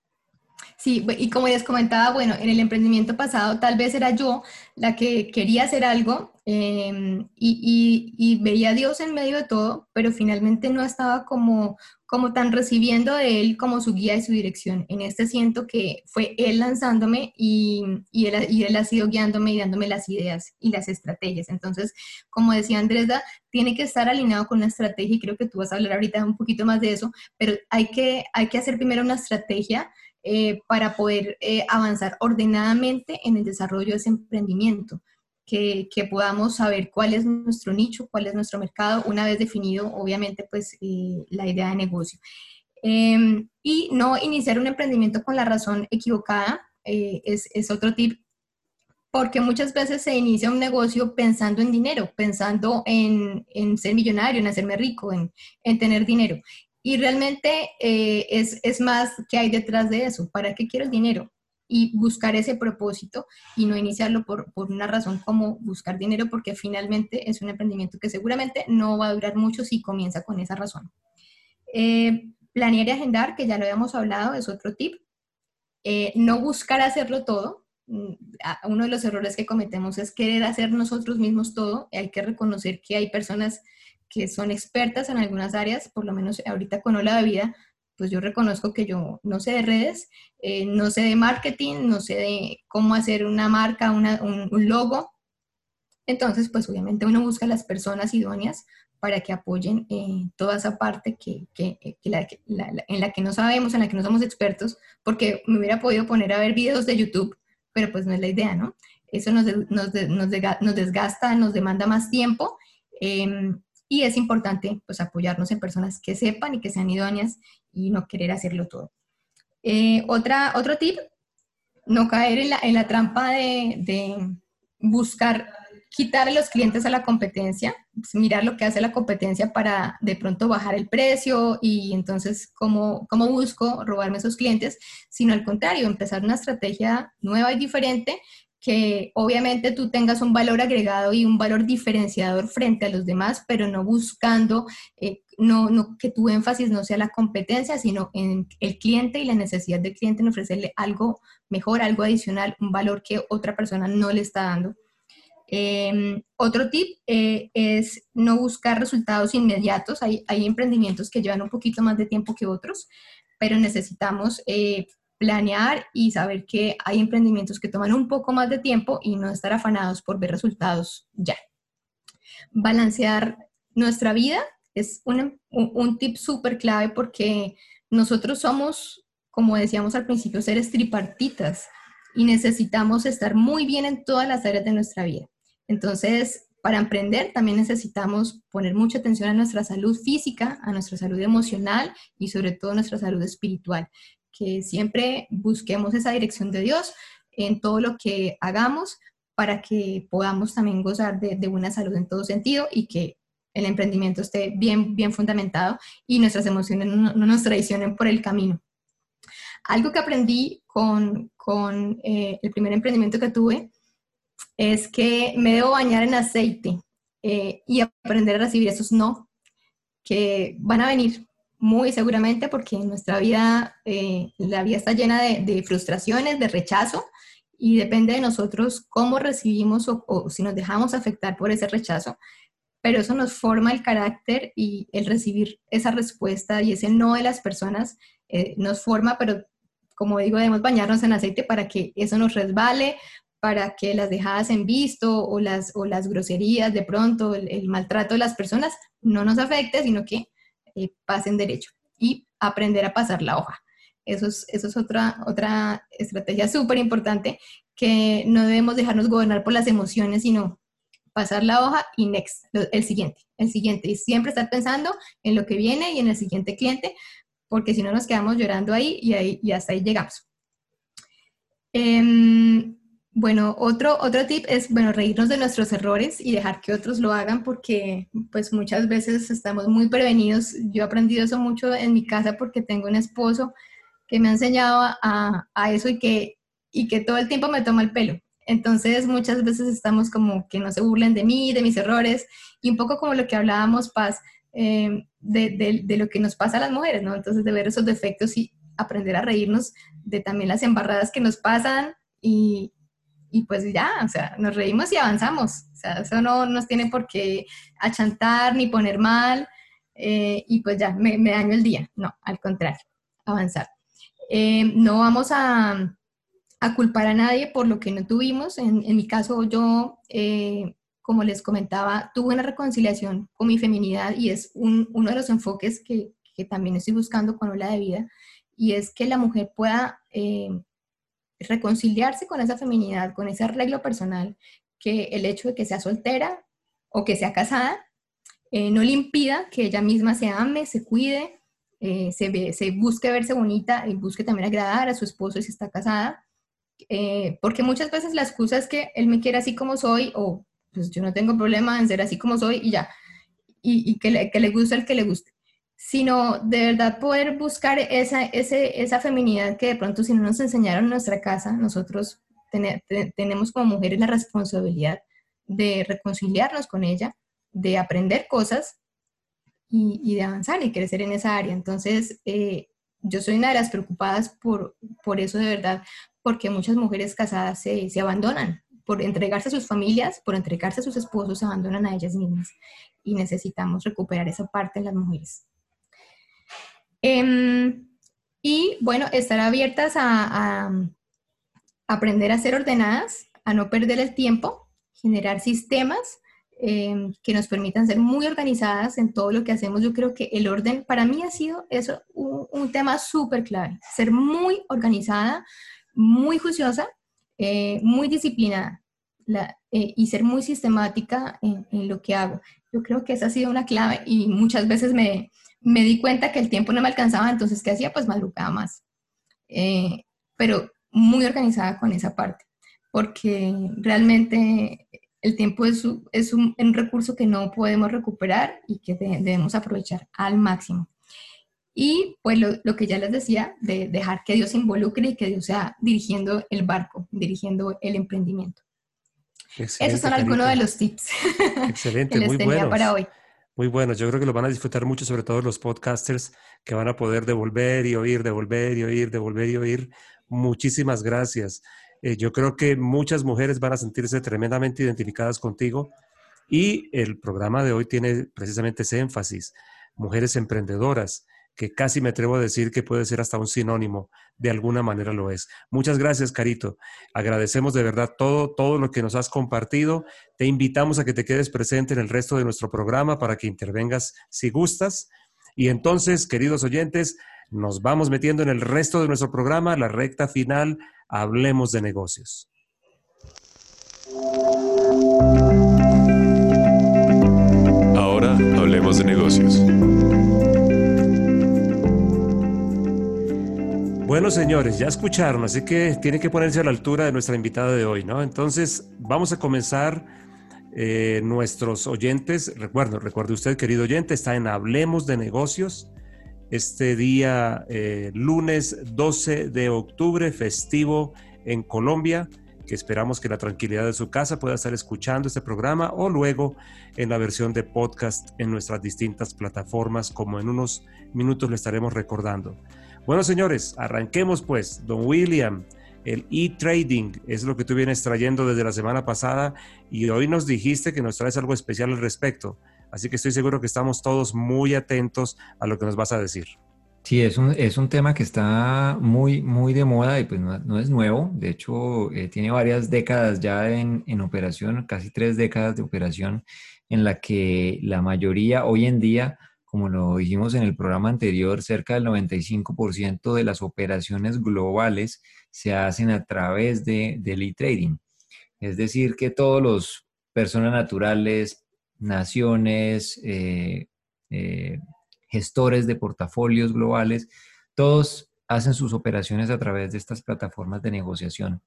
Sí, y como les comentaba, bueno, en el emprendimiento pasado tal vez era yo la que quería hacer algo em, y, y, veía a Dios en medio de todo, pero finalmente no estaba como, como tan recibiendo de Él como su guía y su dirección. En este siento que fue Él lanzándome y, y, él, Él ha sido guiándome y dándome las ideas y las estrategias. Entonces, como decía Andrés, tiene que estar alineado con una estrategia y creo que tú vas a hablar ahorita un poquito más de eso, pero hay que, hay que hacer primero una estrategia eh, para poder eh, avanzar ordenadamente en el desarrollo de ese emprendimiento. Que, que, podamos saber cuál es nuestro nicho, cuál es nuestro mercado, una vez definido, obviamente, pues eh, la idea de negocio. Em, y no iniciar un emprendimiento con la razón equivocada es, es, otro tip, porque muchas veces se inicia un negocio pensando en dinero, pensando en, en ser millonario, en hacerme rico, en, en tener dinero. Y realmente eh, es, es, más que hay detrás de eso. ¿Para qué quiero el dinero? Y buscar ese propósito y no iniciarlo por, por, una razón como buscar dinero, porque finalmente es un emprendimiento que seguramente no va a durar mucho si comienza con esa razón. Eh, planear y agendar, que ya lo habíamos hablado, es otro tip. Eh, no buscar hacerlo todo. Mm, uno de los errores que cometemos es querer hacer nosotros mismos todo. Hay que reconocer que hay personas que son expertas en algunas áreas, por lo menos ahorita con Ola de Vida, pues yo reconozco que yo no sé de redes, eh, no sé de marketing, no sé de cómo hacer una marca, un, logo. Entonces, pues obviamente uno busca las personas idóneas para que apoyen eh, toda esa parte que, que, que en la que no sabemos, en la que no somos expertos, porque me hubiera podido poner a ver videos de YouTube, pero pues no es la idea, ¿no? Eso nos, nos, nos, desgasta, nos demanda más tiempo. Eh, y es importante pues apoyarnos en personas que sepan y que sean idóneas y no querer hacerlo todo. Eh, otra, otro tip, no caer en la, en la trampa de, de, buscar quitar los clientes a la competencia, pues, mirar lo que hace la competencia para de pronto bajar el precio y entonces cómo, cómo busco robarme esos clientes, sino al contrario, empezar una estrategia nueva y diferente que obviamente tú tengas un valor agregado y un valor diferenciador frente a los demás, pero no buscando, eh, no, que tu énfasis no sea la competencia, sino en el cliente y la necesidad del cliente en ofrecerle algo mejor, algo adicional, un valor que otra persona no le está dando. Em, otro tip eh, es no buscar resultados inmediatos. Hay, hay, emprendimientos que llevan un poquito más de tiempo que otros, pero necesitamos eh, planear y saber que hay emprendimientos que toman un poco más de tiempo y no estar afanados por ver resultados ya. Balancear nuestra vida es un, un tip súper clave porque nosotros somos, como decíamos al principio, seres tripartitas y necesitamos estar muy bien en todas las áreas de nuestra vida. Entonces, para emprender también necesitamos poner mucha atención a nuestra salud física, a nuestra salud emocional y sobre todo a nuestra salud espiritual que siempre busquemos esa dirección de Dios en todo lo que hagamos para que podamos también gozar de, de buena salud en todo sentido y que el emprendimiento esté bien, bien fundamentado y nuestras emociones no, nos traicionen por el camino. Algo que aprendí con, con eh, el primer emprendimiento que tuve es que me debo bañar en aceite eh, y aprender a recibir esos no que van a venir, muy seguramente porque en nuestra vida eh, la vida está llena de, frustraciones, de rechazo y depende de nosotros cómo recibimos o, si nos dejamos afectar por ese rechazo, pero eso nos forma el carácter y el recibir esa respuesta y ese no de las personas eh, nos forma, pero como digo, debemos bañarnos en aceite para que eso nos resbale, para que las dejadas en visto o las, o las groserías de pronto, el maltrato de las personas no nos afecte, sino que pasen derecho. Y aprender a pasar la hoja. Eso es, eso es otra, otra estrategia súper importante, que no debemos dejarnos gobernar por las emociones, sino pasar la hoja y next, el siguiente, el siguiente. Y siempre estar pensando en lo que viene y en el siguiente cliente, porque si no nos quedamos llorando ahí y, ahí, y hasta ahí llegamos. Em, bueno, otro, otro tip es, bueno, reírnos de nuestros errores y dejar que otros lo hagan porque pues muchas veces estamos muy prevenidos. Yo he aprendido eso mucho en mi casa porque tengo un esposo que me ha enseñado a, a eso y que, y que todo el tiempo me toma el pelo. Entonces muchas veces estamos como que no se burlen de mí, de mis errores y un poco como lo que hablábamos, Paz, eh, de, de, de, lo que nos pasa a las mujeres, ¿no? Entonces de ver esos defectos y aprender a reírnos de también las embarradas que nos pasan y, y pues ya, o sea, nos reímos y avanzamos. O sea, eso no nos tiene por qué achantar ni poner mal eh, y pues ya, me, daño el día. No, al contrario, avanzar. Eh, no vamos a, culpar a nadie por lo que no tuvimos. En, en mi caso, yo, eh, como les comentaba, tuve una reconciliación con mi feminidad y es un, uno de los enfoques que, que, también estoy buscando con Ola de Vida y es que la mujer pueda reconciliarse con esa feminidad, con ese arreglo personal, que el hecho de que sea soltera o que sea casada eh, no le impida que ella misma se ame, se cuide, eh, se, busque verse bonita y busque también agradar a su esposo si está casada. Eh, porque muchas veces la excusa es que él me quiere así como soy o pues yo no tengo problema en ser así como soy y ya. Y, y que, le, que le guste el que le guste sino de verdad poder buscar esa, ese, esa feminidad que de pronto si no nos enseñaron en nuestra casa, nosotros tenemos como mujeres la responsabilidad de reconciliarnos con ella, de aprender cosas y, de avanzar y crecer en esa área. Entonces, eh, yo soy una de las preocupadas por, por eso de verdad, porque muchas mujeres casadas se, se abandonan por entregarse a sus familias, por entregarse a sus esposos, se abandonan a ellas mismas y necesitamos recuperar esa parte en las mujeres. Eh, y bueno, estar abiertas a, aprender a ser ordenadas, a no perder el tiempo, generar sistemas eh, que nos permitan ser muy organizadas en todo lo que hacemos. Yo creo que el orden para mí ha sido eso un, tema súper clave, ser muy organizada, muy juiciosa, eh, muy disciplinada eh, y ser muy sistemática en, en lo que hago. Yo creo que esa ha sido una clave y muchas veces me, me di cuenta que el tiempo no me alcanzaba, entonces, ¿qué hacía? Pues madrugaba más. Eh, pero muy organizada con esa parte, porque realmente el tiempo es, es un, un, recurso que no podemos recuperar y que de, debemos aprovechar al máximo. Y pues lo, lo, que ya les decía, de dejar que Dios se involucre y que Dios sea dirigiendo el barco, dirigiendo el emprendimiento. Excelente, Esos son algunos de los tips Excelente, que les muy tenía buenos. para hoy. Muy bueno, yo creo que lo van a disfrutar mucho, sobre todo los podcasters que van a poder devolver y oír, devolver y oír, devolver y oír. Muchísimas gracias. Eh, yo creo que muchas mujeres van a sentirse tremendamente identificadas contigo y el programa de hoy tiene precisamente ese énfasis, mujeres emprendedoras, que casi me atrevo a decir que puede ser hasta un sinónimo, de alguna manera lo es. Muchas gracias, Carito. Agradecemos de verdad todo, todo lo que nos has compartido. Te invitamos a que te quedes presente en el resto de nuestro programa para que intervengas si gustas. Y entonces, queridos oyentes, nos vamos metiendo en el resto de nuestro programa, la recta final, hablemos de negocios. Bueno, señores, ya escucharon, así que tiene que ponerse a la altura de nuestra invitada de hoy, ¿no? Entonces, vamos a comenzar eh, nuestros oyentes. Recuerdo, recuerde usted, querido oyente, está en Hablemos de Negocios. Este día, eh, lunes 12 de octubre, festivo en Colombia, que esperamos que la tranquilidad de su casa pueda estar escuchando este programa o luego en la versión de podcast en nuestras distintas plataformas, como en unos minutos le estaremos recordando. Bueno, señores, arranquemos pues. Don William, el e-trading es lo que tú vienes trayendo desde la semana pasada y hoy nos dijiste que nos traes algo especial al respecto. Así que estoy seguro que estamos todos muy atentos a lo que nos vas a decir. Sí, es un, es un tema que está muy, muy de moda y pues no, es nuevo. De hecho, eh, tiene varias décadas ya en, en operación, casi tres décadas de operación, en la que la mayoría hoy en día como lo dijimos en el programa anterior, cerca del 95% de las operaciones globales se hacen a través de, del e-trading. Es decir, que todos los personas naturales, naciones, eh, eh, gestores de portafolios globales, todos hacen sus operaciones a través de estas plataformas de negociación.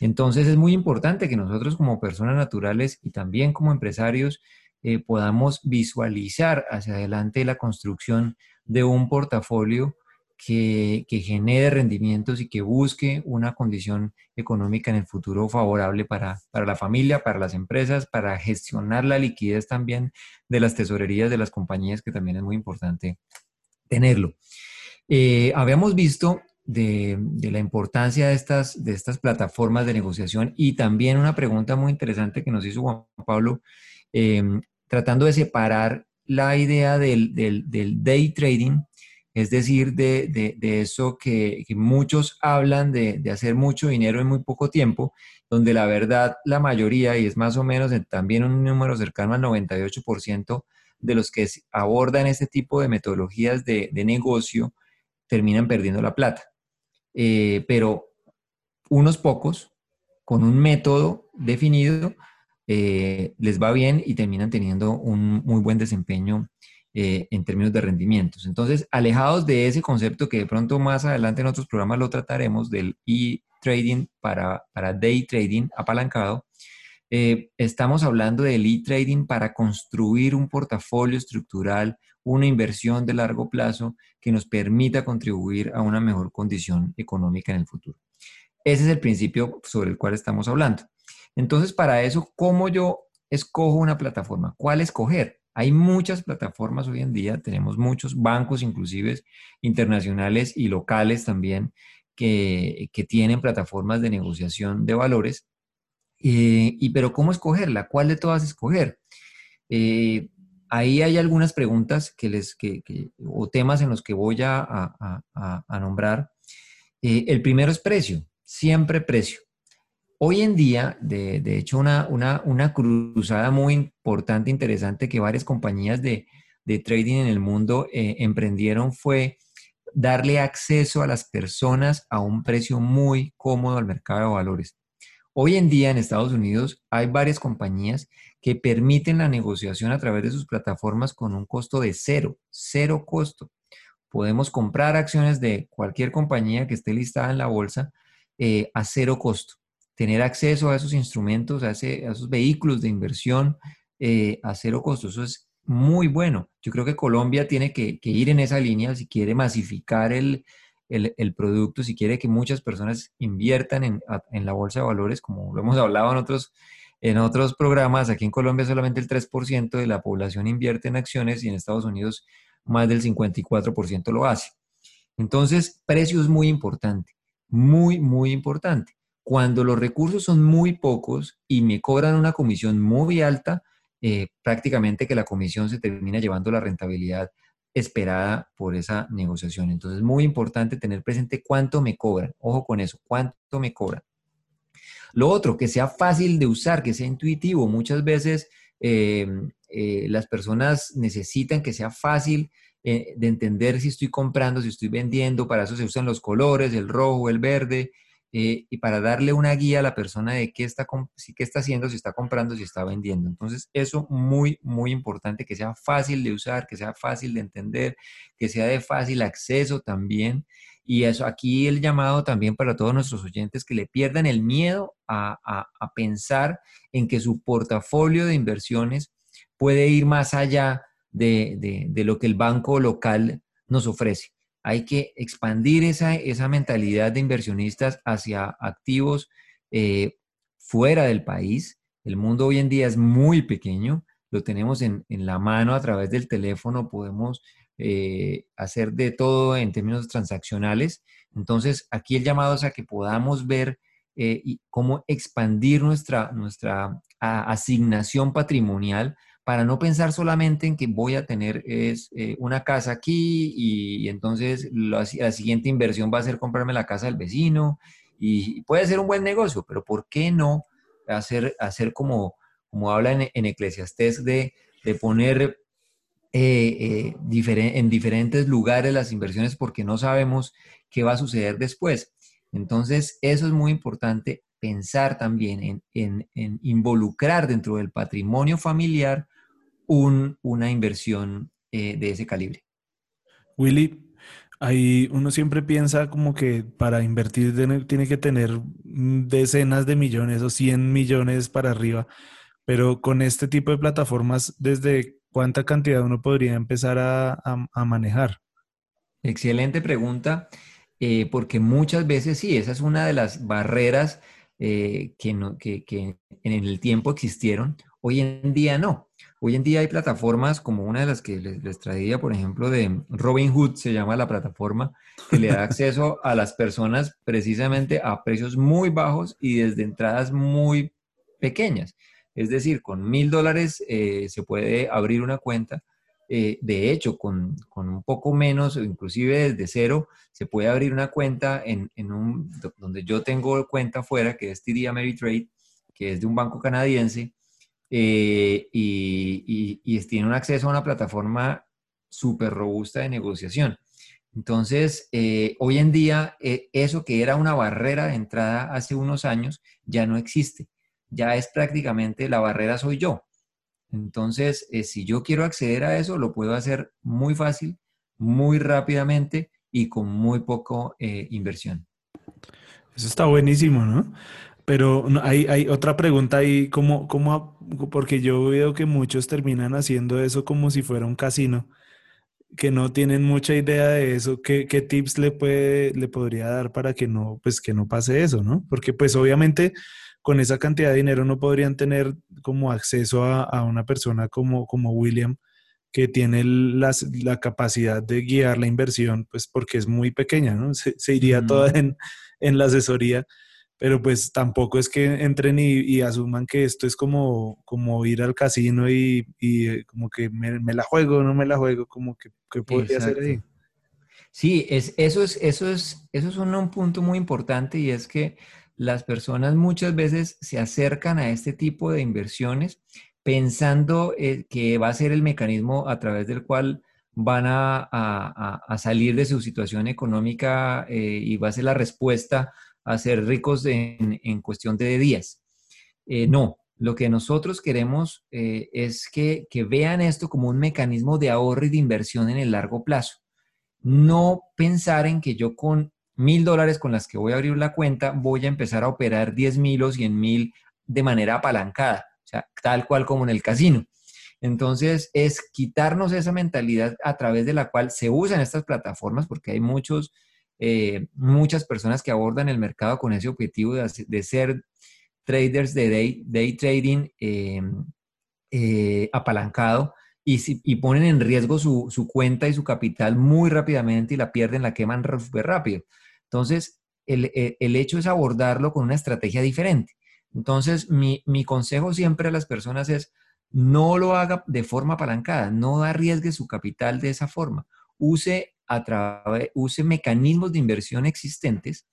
Entonces es muy importante que nosotros como personas naturales y también como empresarios eh, podamos visualizar hacia adelante la construcción de un portafolio que, genere rendimientos y que busque una condición económica en el futuro favorable para, la familia, para las empresas, para gestionar la liquidez también de las tesorerías de las compañías, que también es muy importante tenerlo. Eh, habíamos visto de, la importancia de estas, de estas plataformas de negociación y también una pregunta muy interesante que nos hizo Juan Pablo, em, tratando de separar la idea del, day trading, es decir, de, eso que, muchos hablan de, hacer mucho dinero en muy poco tiempo, donde la verdad la mayoría, y es más o menos también un número cercano al 98% de los que abordan este tipo de metodologías de negocio, terminan perdiendo la plata. Eh, pero unos pocos, con un método definido, eh, les va bien y terminan teniendo un muy buen desempeño eh, en términos de rendimientos. Entonces, alejados de ese concepto que de pronto más adelante en otros programas lo trataremos, del e-trading para, para day trading apalancado, estamos hablando del e-trading para construir un portafolio estructural una inversión de largo plazo que nos permita contribuir a una mejor condición económica en el futuro. Ese es el principio sobre el cual estamos hablando. Entonces, para eso, ¿cómo yo escojo una plataforma? ¿Cuál escoger? Hay muchas plataformas hoy en día, tenemos muchos bancos, inclusive internacionales y locales también, que, tienen plataformas de negociación de valores. Eh, y, pero ¿cómo escogerla? ¿Cuál de todas escoger? Eh, ahí hay algunas preguntas que les, o temas en los que voy a, nombrar. Eh, el primero es precio, siempre precio. Hoy en día, de, hecho, una, una, cruzada muy importante, interesante que varias compañías de, trading en el mundo eh, emprendieron fue darle acceso a las personas a un precio muy cómodo al mercado de valores. Hoy en día en Estados Unidos hay varias compañías que permiten la negociación a través de sus plataformas con un costo de cero, cero costo. Podemos comprar acciones de cualquier compañía que esté listada en la bolsa eh, a cero costo. Tener acceso a esos instrumentos, a, esos vehículos de inversión eh, a cero costo. Eso es muy bueno. Yo creo que Colombia tiene que ir en esa línea si quiere masificar el, producto, si quiere que muchas personas inviertan en, la bolsa de valores, como lo hemos hablado en otros, en otros programas, aquí en Colombia solamente el 3% de la población invierte en acciones y en Estados Unidos más del 54% lo hace. Entonces, precio es muy importante, muy, muy importante. Cuando los recursos son muy pocos y me cobran una comisión muy alta, eh, prácticamente que la comisión se termina llevando la rentabilidad esperada por esa negociación. Entonces, es muy importante tener presente cuánto me cobran. Ojo con eso, cuánto me cobran. Lo otro, que sea fácil de usar, que sea intuitivo. Muchas veces em, eh, las personas necesitan que sea fácil eh, de entender si estoy comprando, si estoy vendiendo. Para eso se usan los colores, el rojo, el verde. Eh, y para darle una guía a la persona de qué está, qué está haciendo, si está comprando, si está vendiendo. Entonces, eso muy, muy importante, que sea fácil de usar, que sea fácil de entender, que sea de fácil acceso también. Y eso aquí el llamado también para todos nuestros oyentes que le pierdan el miedo a, pensar en que su portafolio de inversiones puede ir más allá de lo que el banco local nos ofrece hay que expandir esa, esa mentalidad de inversionistas hacia activos eh, fuera del país. El mundo hoy en día es muy pequeño, lo tenemos en, la mano a través del teléfono, podemos eh, hacer de todo en términos transaccionales. Entonces, aquí el llamado es a que podamos ver eh, cómo expandir nuestra, nuestra asignación patrimonial para no pensar solamente en que voy a tener es, eh, una casa aquí y, entonces la, siguiente inversión va a ser comprarme la casa del vecino y, puede ser un buen negocio, pero ¿por qué no hacer, hacer como, como habla en, en Eclesiastés de, de poner eh, en diferentes lugares las inversiones porque no sabemos qué va a suceder después. Entonces, eso es muy importante, pensar también en, involucrar dentro del patrimonio familiar una inversión eh, de ese calibre. Willy, ahí uno siempre piensa como que para invertir tiene que tener decenas de millones o 100 millones para arriba, pero con este tipo de plataformas, ¿desde cuánta cantidad uno podría empezar a manejar? Excelente pregunta. Eh, porque muchas veces sí, esa es una de las barreras eh, que, en el tiempo existieron, hoy en día no. Hoy en día hay plataformas como una de las que les, traía, por ejemplo, de Robin Hood, se llama la plataforma, que le da acceso a las personas precisamente a precios muy bajos y desde entradas muy pequeñas. Es decir, con mil dólares eh, se puede abrir una cuenta eh, de hecho, con, un poco menos, inclusive desde cero, se puede abrir una cuenta en, un, donde yo tengo cuenta fuera, que es TD Ameritrade, que es de un banco canadiense, eh, y, y, tiene un acceso a una plataforma súper robusta de negociación. Entonces, eh, hoy en día, eso que era una barrera de entrada hace unos años, ya no existe. Ya es prácticamente la barrera soy yo. Entonces, eh, si yo quiero acceder a eso, lo puedo hacer muy fácil, muy rápidamente y con muy poco eh, inversión. Eso está buenísimo, ¿no? Pero hay, hay otra pregunta ahí, ¿cómo, cómo, porque yo veo que muchos terminan haciendo eso como si fuera un casino, que no tienen mucha idea de eso. ¿Qué, qué tips le, puede, le podría dar para que no, pues, que no pase eso, ¿no? Porque pues obviamente con esa cantidad de dinero no podrían tener como acceso a, una persona como, como William, que tiene la capacidad de guiar la inversión, pues porque es muy pequeña, ¿no? Se, iría toda en, la asesoría, pero pues tampoco es que entren y, asuman que esto es como, como ir al casino y, eh, como que me, la juego, no me la juego, como que, ¿qué podría hacer ahí? Sí, es, eso, es, eso, es, eso es un punto muy importante y es que las personas muchas veces se acercan a este tipo de inversiones pensando eh, que va a ser el mecanismo a través del cual van a, salir de su situación económica eh, y va a ser la respuesta a ser ricos en, cuestión de días. Eh, no, lo que nosotros queremos es que, que vean esto como un mecanismo de ahorro y de inversión en el largo plazo. No pensar en que yo con mil dólares con las que voy a abrir la cuenta, voy a empezar a operar 10 mil o 100 mil de manera apalancada, o sea, tal cual como en el casino. Entonces, es quitarnos esa mentalidad a través de la cual se usan estas plataformas, porque hay muchos, eh, muchas personas que abordan el mercado con ese objetivo de, ser traders de day, trading eh, eh, apalancado y, y, ponen en riesgo su, su, cuenta y su capital muy rápidamente y la pierden, la queman súper rápido. Entonces, e, el, hecho es abordarlo con una estrategia diferente. Entonces, mi, consejo siempre a las personas es, no lo haga de forma apalancada, no arriesgue su capital de esa forma. Use, a use mecanismos de inversión existentes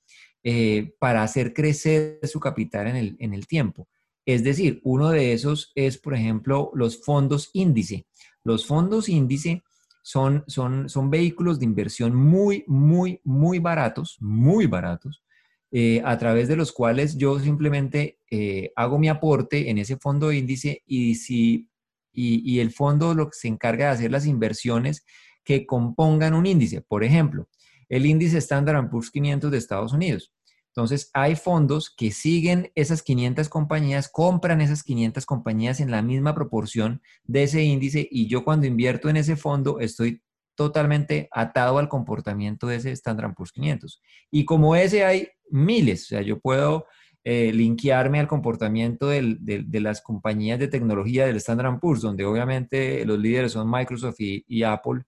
eh, para hacer crecer su capital en el, en el tiempo. Es decir, uno de esos es, por ejemplo, los fondos índice. Los fondos índice son, son, son vehículos de inversión muy, muy, muy baratos, muy baratos, eh, a través de los cuales yo simplemente eh, hago mi aporte en ese fondo índice y, si, y, el fondo lo que se encarga de hacer las inversiones que compongan un índice. Por ejemplo, el índice Standard Poor's 500 de Estados Unidos. Entonces, hay fondos que siguen esas 500 compañías, compran esas 500 compañías en la misma proporción de ese índice y yo cuando invierto en ese fondo estoy totalmente atado al comportamiento de ese Standard Poor's 500. Y como ese hay miles, o sea, yo puedo eh, linkearme al comportamiento de las compañías de tecnología del Standard Poor's, donde obviamente los líderes son Microsoft y, Apple.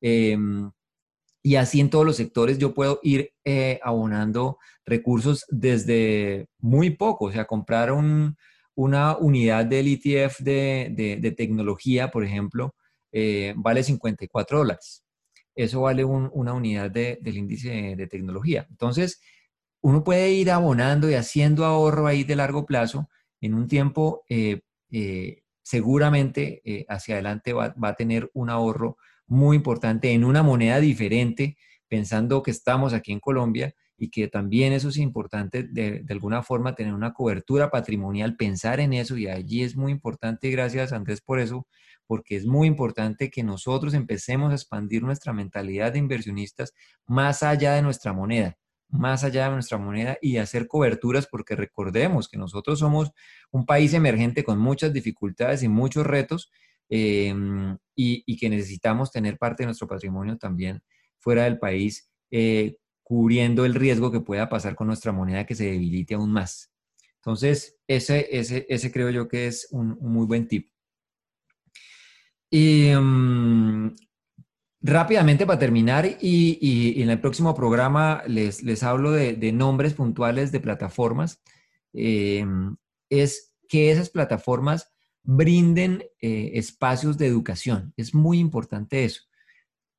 Em, y así en todos los sectores yo puedo ir eh, abonando recursos desde muy poco, o sea, comprar una unidad del ETF de, tecnología, por ejemplo, eh, vale 54 dólares. Eso vale una unidad del índice de, tecnología. Entonces, uno puede ir abonando y haciendo ahorro ahí de largo plazo en un tiempo eh, seguramente eh, hacia adelante va, a tener un ahorro muy importante en una moneda diferente, pensando que estamos aquí en Colombia y que también eso es importante de, de, alguna forma tener una cobertura patrimonial, pensar en eso y allí es muy importante, gracias Andrés por eso, porque es muy importante que nosotros empecemos a expandir nuestra mentalidad de inversionistas más allá de nuestra moneda más allá de nuestra moneda y hacer coberturas, porque recordemos que nosotros somos un país emergente con muchas dificultades y muchos retos em, y, que necesitamos tener parte de nuestro patrimonio también fuera del país, eh, cubriendo el riesgo que pueda pasar con nuestra moneda que se debilite aún más. Entonces, ese, ese, ese creo yo que es un, muy buen tip. Y em, Rápidamente para terminar y, en el próximo programa les, les hablo de, nombres puntuales de plataformas, eh, es que esas plataformas brinden eh, espacios de educación. Es muy importante eso.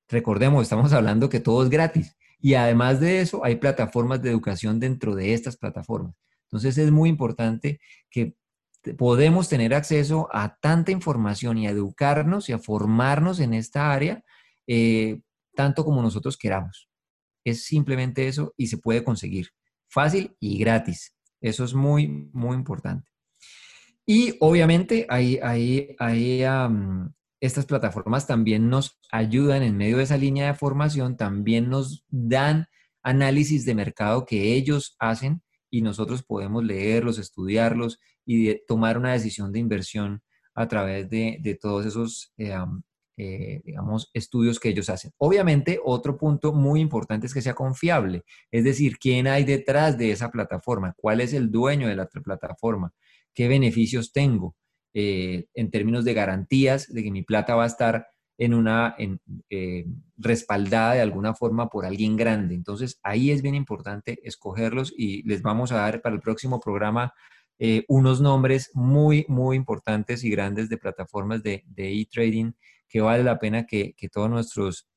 Recordemos, estamos hablando que todo es gratis y además de eso hay plataformas de educación dentro de estas plataformas. Entonces es muy importante que podemos tener acceso a tanta información y a educarnos y a formarnos en esta área eh, tanto como nosotros queramos. Es simplemente eso y se puede conseguir. Fácil y gratis. Eso es muy, muy importante. Y obviamente ahí, ahí, ahí estas plataformas también nos ayudan en medio de esa línea de formación, también nos dan análisis de mercado que ellos hacen y nosotros podemos leerlos, estudiarlos y tomar una decisión de inversión a través de, todos esos eh, eh, digamos, estudios que ellos hacen. Obviamente, otro punto muy importante es que sea confiable, es decir, quién hay detrás de esa plataforma, cuál es el dueño de la plataforma, qué beneficios tengo eh, en términos de garantías de que mi plata va a estar en una eh, respaldada de alguna forma por alguien grande. Entonces, ahí es bien importante escogerlos y les vamos a dar para el próximo programa unos nombres muy, muy importantes y grandes de plataformas de e-trading que vale la pena que, todos nuestros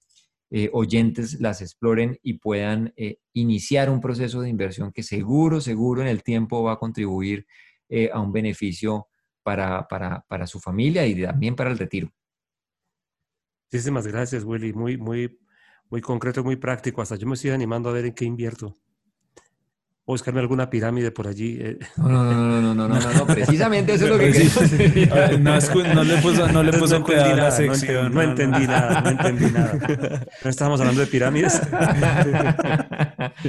eh, oyentes las exploren y puedan eh, iniciar un proceso de inversión que seguro, seguro en el tiempo va a contribuir eh, a un beneficio para, para, su familia y también para el retiro. Muchísimas gracias, Willy. Muy, muy, muy concreto, muy práctico. Hasta yo me estoy animando a ver en qué invierto buscarme alguna pirámide por allí. Eh. No, no, no, no, no, no, no, precisamente eso es lo que queremos. No, le puso, no le puso no cuidado la sección. No, entendí nada, no entendí nada. No estábamos hablando de pirámides.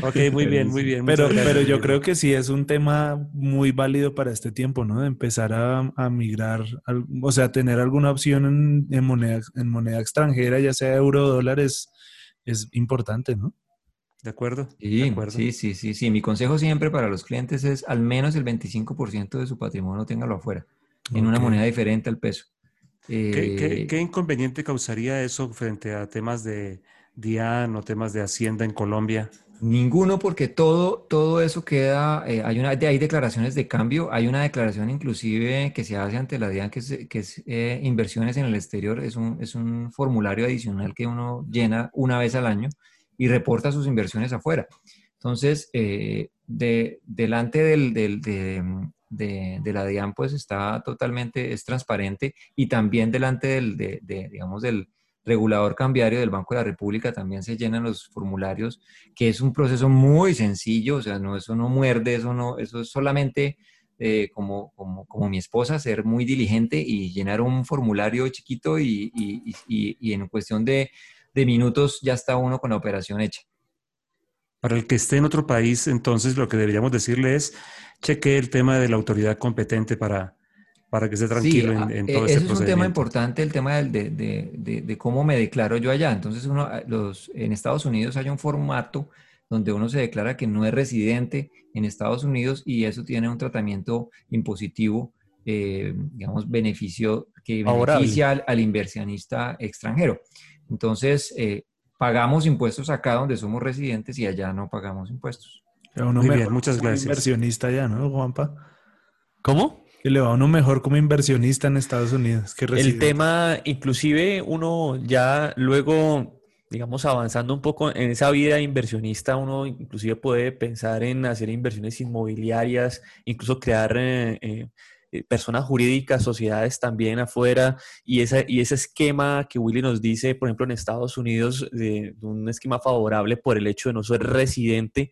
ok, muy bien, muy bien. Pero, pero yo creo que sí es un tema muy válido para este tiempo, ¿no? De empezar a, a migrar, o sea, tener alguna opción en, en, moneda, en moneda extranjera, ya sea euro o dólar, es, es importante, ¿no? ¿De acuerdo? Sí, sí, sí, sí, Mi consejo siempre para los clientes es al menos el 25% de su patrimonio téngalo afuera, en una moneda diferente al peso. ¿Qué, eh, inconveniente causaría eso frente a temas de DIAN o temas de Hacienda en Colombia? Ninguno, porque todo, todo eso queda, eh, hay, una, hay declaraciones de cambio, hay una declaración inclusive que se hace ante la DIAN, que es, que es eh, inversiones en el exterior, es un, es un formulario adicional que uno llena una vez al año y reporta sus inversiones afuera. Entonces, eh, de, delante del, del, de, de, la DIAN, pues está totalmente, es transparente y también delante del, de, digamos, del regulador cambiario del Banco de la República también se llenan los formularios, que es un proceso muy sencillo, o sea, no, eso no muerde, eso no, eso es solamente eh, como, como, como, mi esposa, ser muy diligente y llenar un formulario chiquito y, y, y, y en cuestión de de minutos ya está uno con la operación hecha. Para el que esté en otro país, entonces lo que deberíamos decirle es cheque el tema de la autoridad competente para, para que esté tranquilo en, en, todo ese Eso es un tema importante, el tema de, de, de, cómo me declaro yo allá. Entonces, uno, los, en Estados Unidos hay un formato donde uno se declara que no es residente en Estados Unidos y eso tiene un tratamiento impositivo, eh, digamos, beneficio que beneficia al, inversionista extranjero. Entonces, eh, pagamos impuestos acá donde somos residentes y allá no pagamos impuestos. Muy bien, muchas gracias. Inversionista ya, ¿no, Juanpa? ¿Cómo? Que le va a uno mejor como inversionista en Estados Unidos que El tema, inclusive uno ya luego, digamos, avanzando un poco en esa vida inversionista, uno inclusive puede pensar en hacer inversiones inmobiliarias, incluso crear... Eh, eh, personas jurídicas, sociedades también afuera, y, esa, y ese esquema que Willy nos dice, por ejemplo, en Estados Unidos, de, un esquema favorable por el hecho de no ser residente,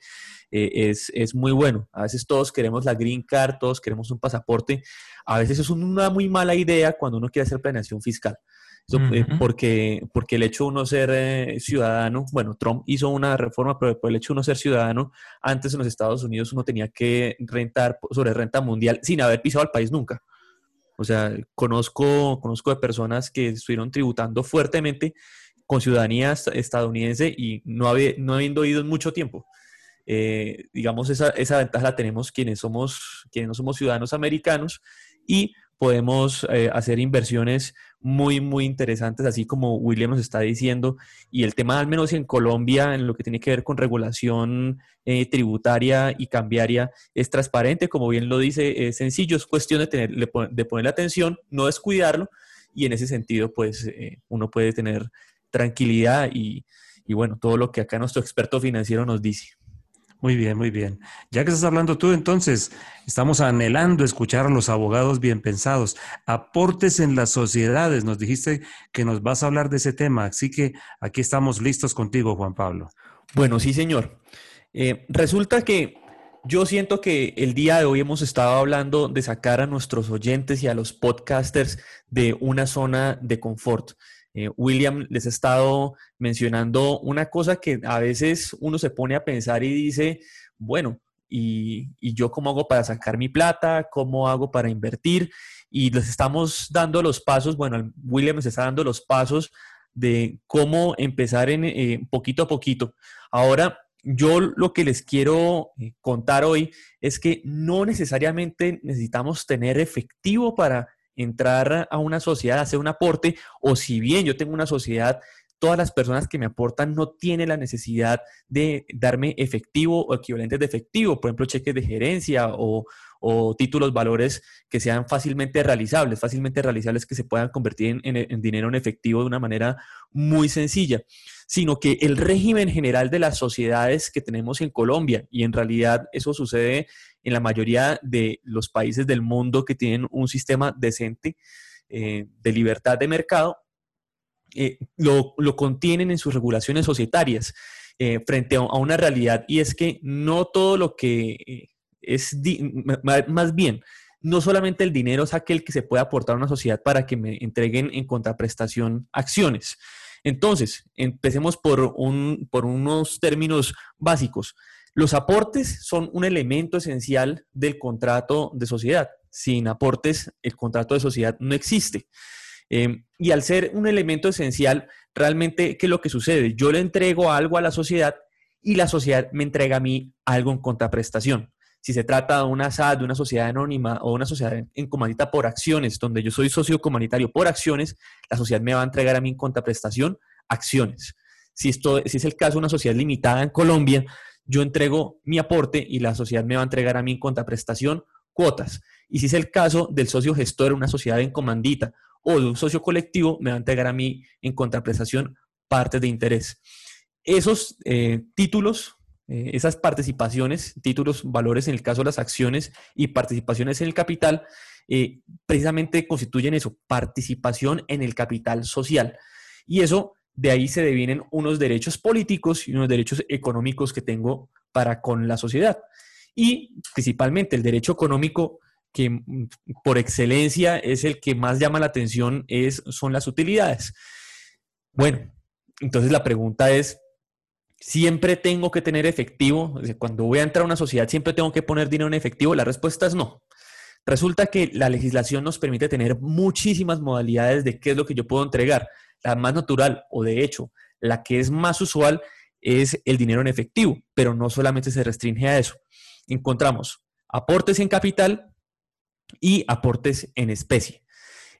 eh, es, es, muy bueno. A veces todos queremos la green card, todos queremos un pasaporte. A veces es una muy mala idea cuando uno quiere hacer planeación fiscal. Eh, porque, porque el hecho de uno ser eh, ciudadano, bueno, Trump hizo una reforma, pero por el hecho de uno ser ciudadano, antes en los Estados Unidos uno tenía que rentar sobre renta mundial sin haber pisado el país nunca. O sea, conozco, conozco de personas que estuvieron tributando fuertemente con ciudadanía estadounidense y no, había, no habiendo ido en mucho tiempo. Eh, digamos, esa, esa ventaja la tenemos quienes, somos, quienes no somos ciudadanos americanos y podemos eh, hacer inversiones muy, muy interesantes, así como William nos está diciendo. Y el tema, al menos en Colombia, en lo que tiene que ver con regulación eh, tributaria y cambiaria, es transparente, como bien lo dice, es sencillo, es cuestión de, tener, de ponerle atención, no descuidarlo. Y en ese sentido, pues eh, uno puede tener tranquilidad y, y bueno, todo lo que acá nuestro experto financiero nos dice. Muy bien, muy bien. Ya que estás hablando tú, entonces, estamos anhelando escuchar a los abogados bien pensados. Aportes en las sociedades, nos dijiste que nos vas a hablar de ese tema, así que aquí estamos listos contigo, Juan Pablo. Bueno, sí, señor. Eh, resulta que yo siento que el día de hoy hemos estado hablando de sacar a nuestros oyentes y a los podcasters de una zona de confort. Eh, William les ha estado mencionando una cosa que a veces uno se pone a pensar y dice, bueno, y, yo cómo hago para sacar mi plata, cómo hago para invertir, y les estamos dando los pasos, bueno, William les está dando los pasos de cómo empezar en eh, poquito a poquito. Ahora, yo lo que les quiero eh, contar hoy es que no necesariamente necesitamos tener efectivo para entrar a una sociedad, hacer un aporte, o si bien yo tengo una sociedad, todas las personas que me aportan no tienen la necesidad de darme efectivo o equivalentes de efectivo, por ejemplo, cheques de gerencia o, títulos, valores que sean fácilmente realizables, fácilmente realizables que se puedan convertir en, dinero en efectivo de una manera muy sencilla, sino que el régimen general de las sociedades que tenemos en Colombia, y en realidad eso sucede en la mayoría de los países del mundo que tienen un sistema decente eh, de libertad de mercado, eh, lo, contienen en sus regulaciones societarias eh, frente a, una realidad y es que no todo lo que es, más bien, no solamente el dinero es aquel que se puede aportar a una sociedad para que me entreguen en contraprestación acciones. Entonces, empecemos por, un, por unos términos básicos. Los aportes son un elemento esencial del contrato de sociedad. Sin aportes, el contrato de sociedad no existe. Em, y al ser un elemento esencial, realmente, ¿qué es lo que sucede? Yo le entrego algo a la sociedad y la sociedad me entrega a mí algo en contraprestación. Si se trata de una SAD, de una sociedad anónima o una sociedad en comandita por acciones, donde yo soy socio comunitario por acciones, la sociedad me va a entregar a mí en contraprestación acciones. Si, esto, si es el caso de una sociedad limitada en Colombia, yo entrego mi aporte y la sociedad me va a entregar a mí en contraprestación cuotas. Y si es el caso del socio gestor, una sociedad en comandita o de un socio colectivo, me va a entregar a mí en contraprestación parte de interés. Esos eh, títulos, eh, esas participaciones, títulos, valores en el caso de las acciones y participaciones en el capital, eh, precisamente constituyen eso, participación en el capital social. Y eso de ahí se devienen unos derechos políticos y unos derechos económicos que tengo para con la sociedad. Y principalmente el derecho económico que mm, por excelencia es el que más llama la atención es, son las utilidades. Bueno, entonces la pregunta es, ¿siempre tengo que tener efectivo? Cuando voy a entrar a una sociedad, ¿siempre tengo que poner dinero en efectivo? La respuesta es no. Resulta que la legislación nos permite tener muchísimas modalidades de qué es lo que yo puedo entregar. La más natural o de hecho la que es más usual es el dinero en efectivo, pero no solamente se restringe a eso. Encontramos aportes en capital y aportes en especie.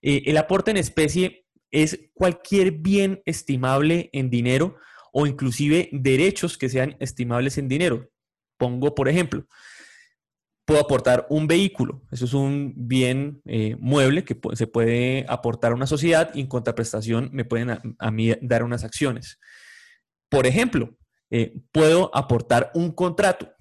Eh, el aporte en especie es cualquier bien estimable en dinero o inclusive derechos que sean estimables en dinero. Pongo, por ejemplo, puedo aportar un vehículo. Eso es un bien eh, mueble que se puede aportar a una sociedad y en contraprestación me pueden a, mí dar unas acciones. Por ejemplo, eh, puedo aportar un contrato.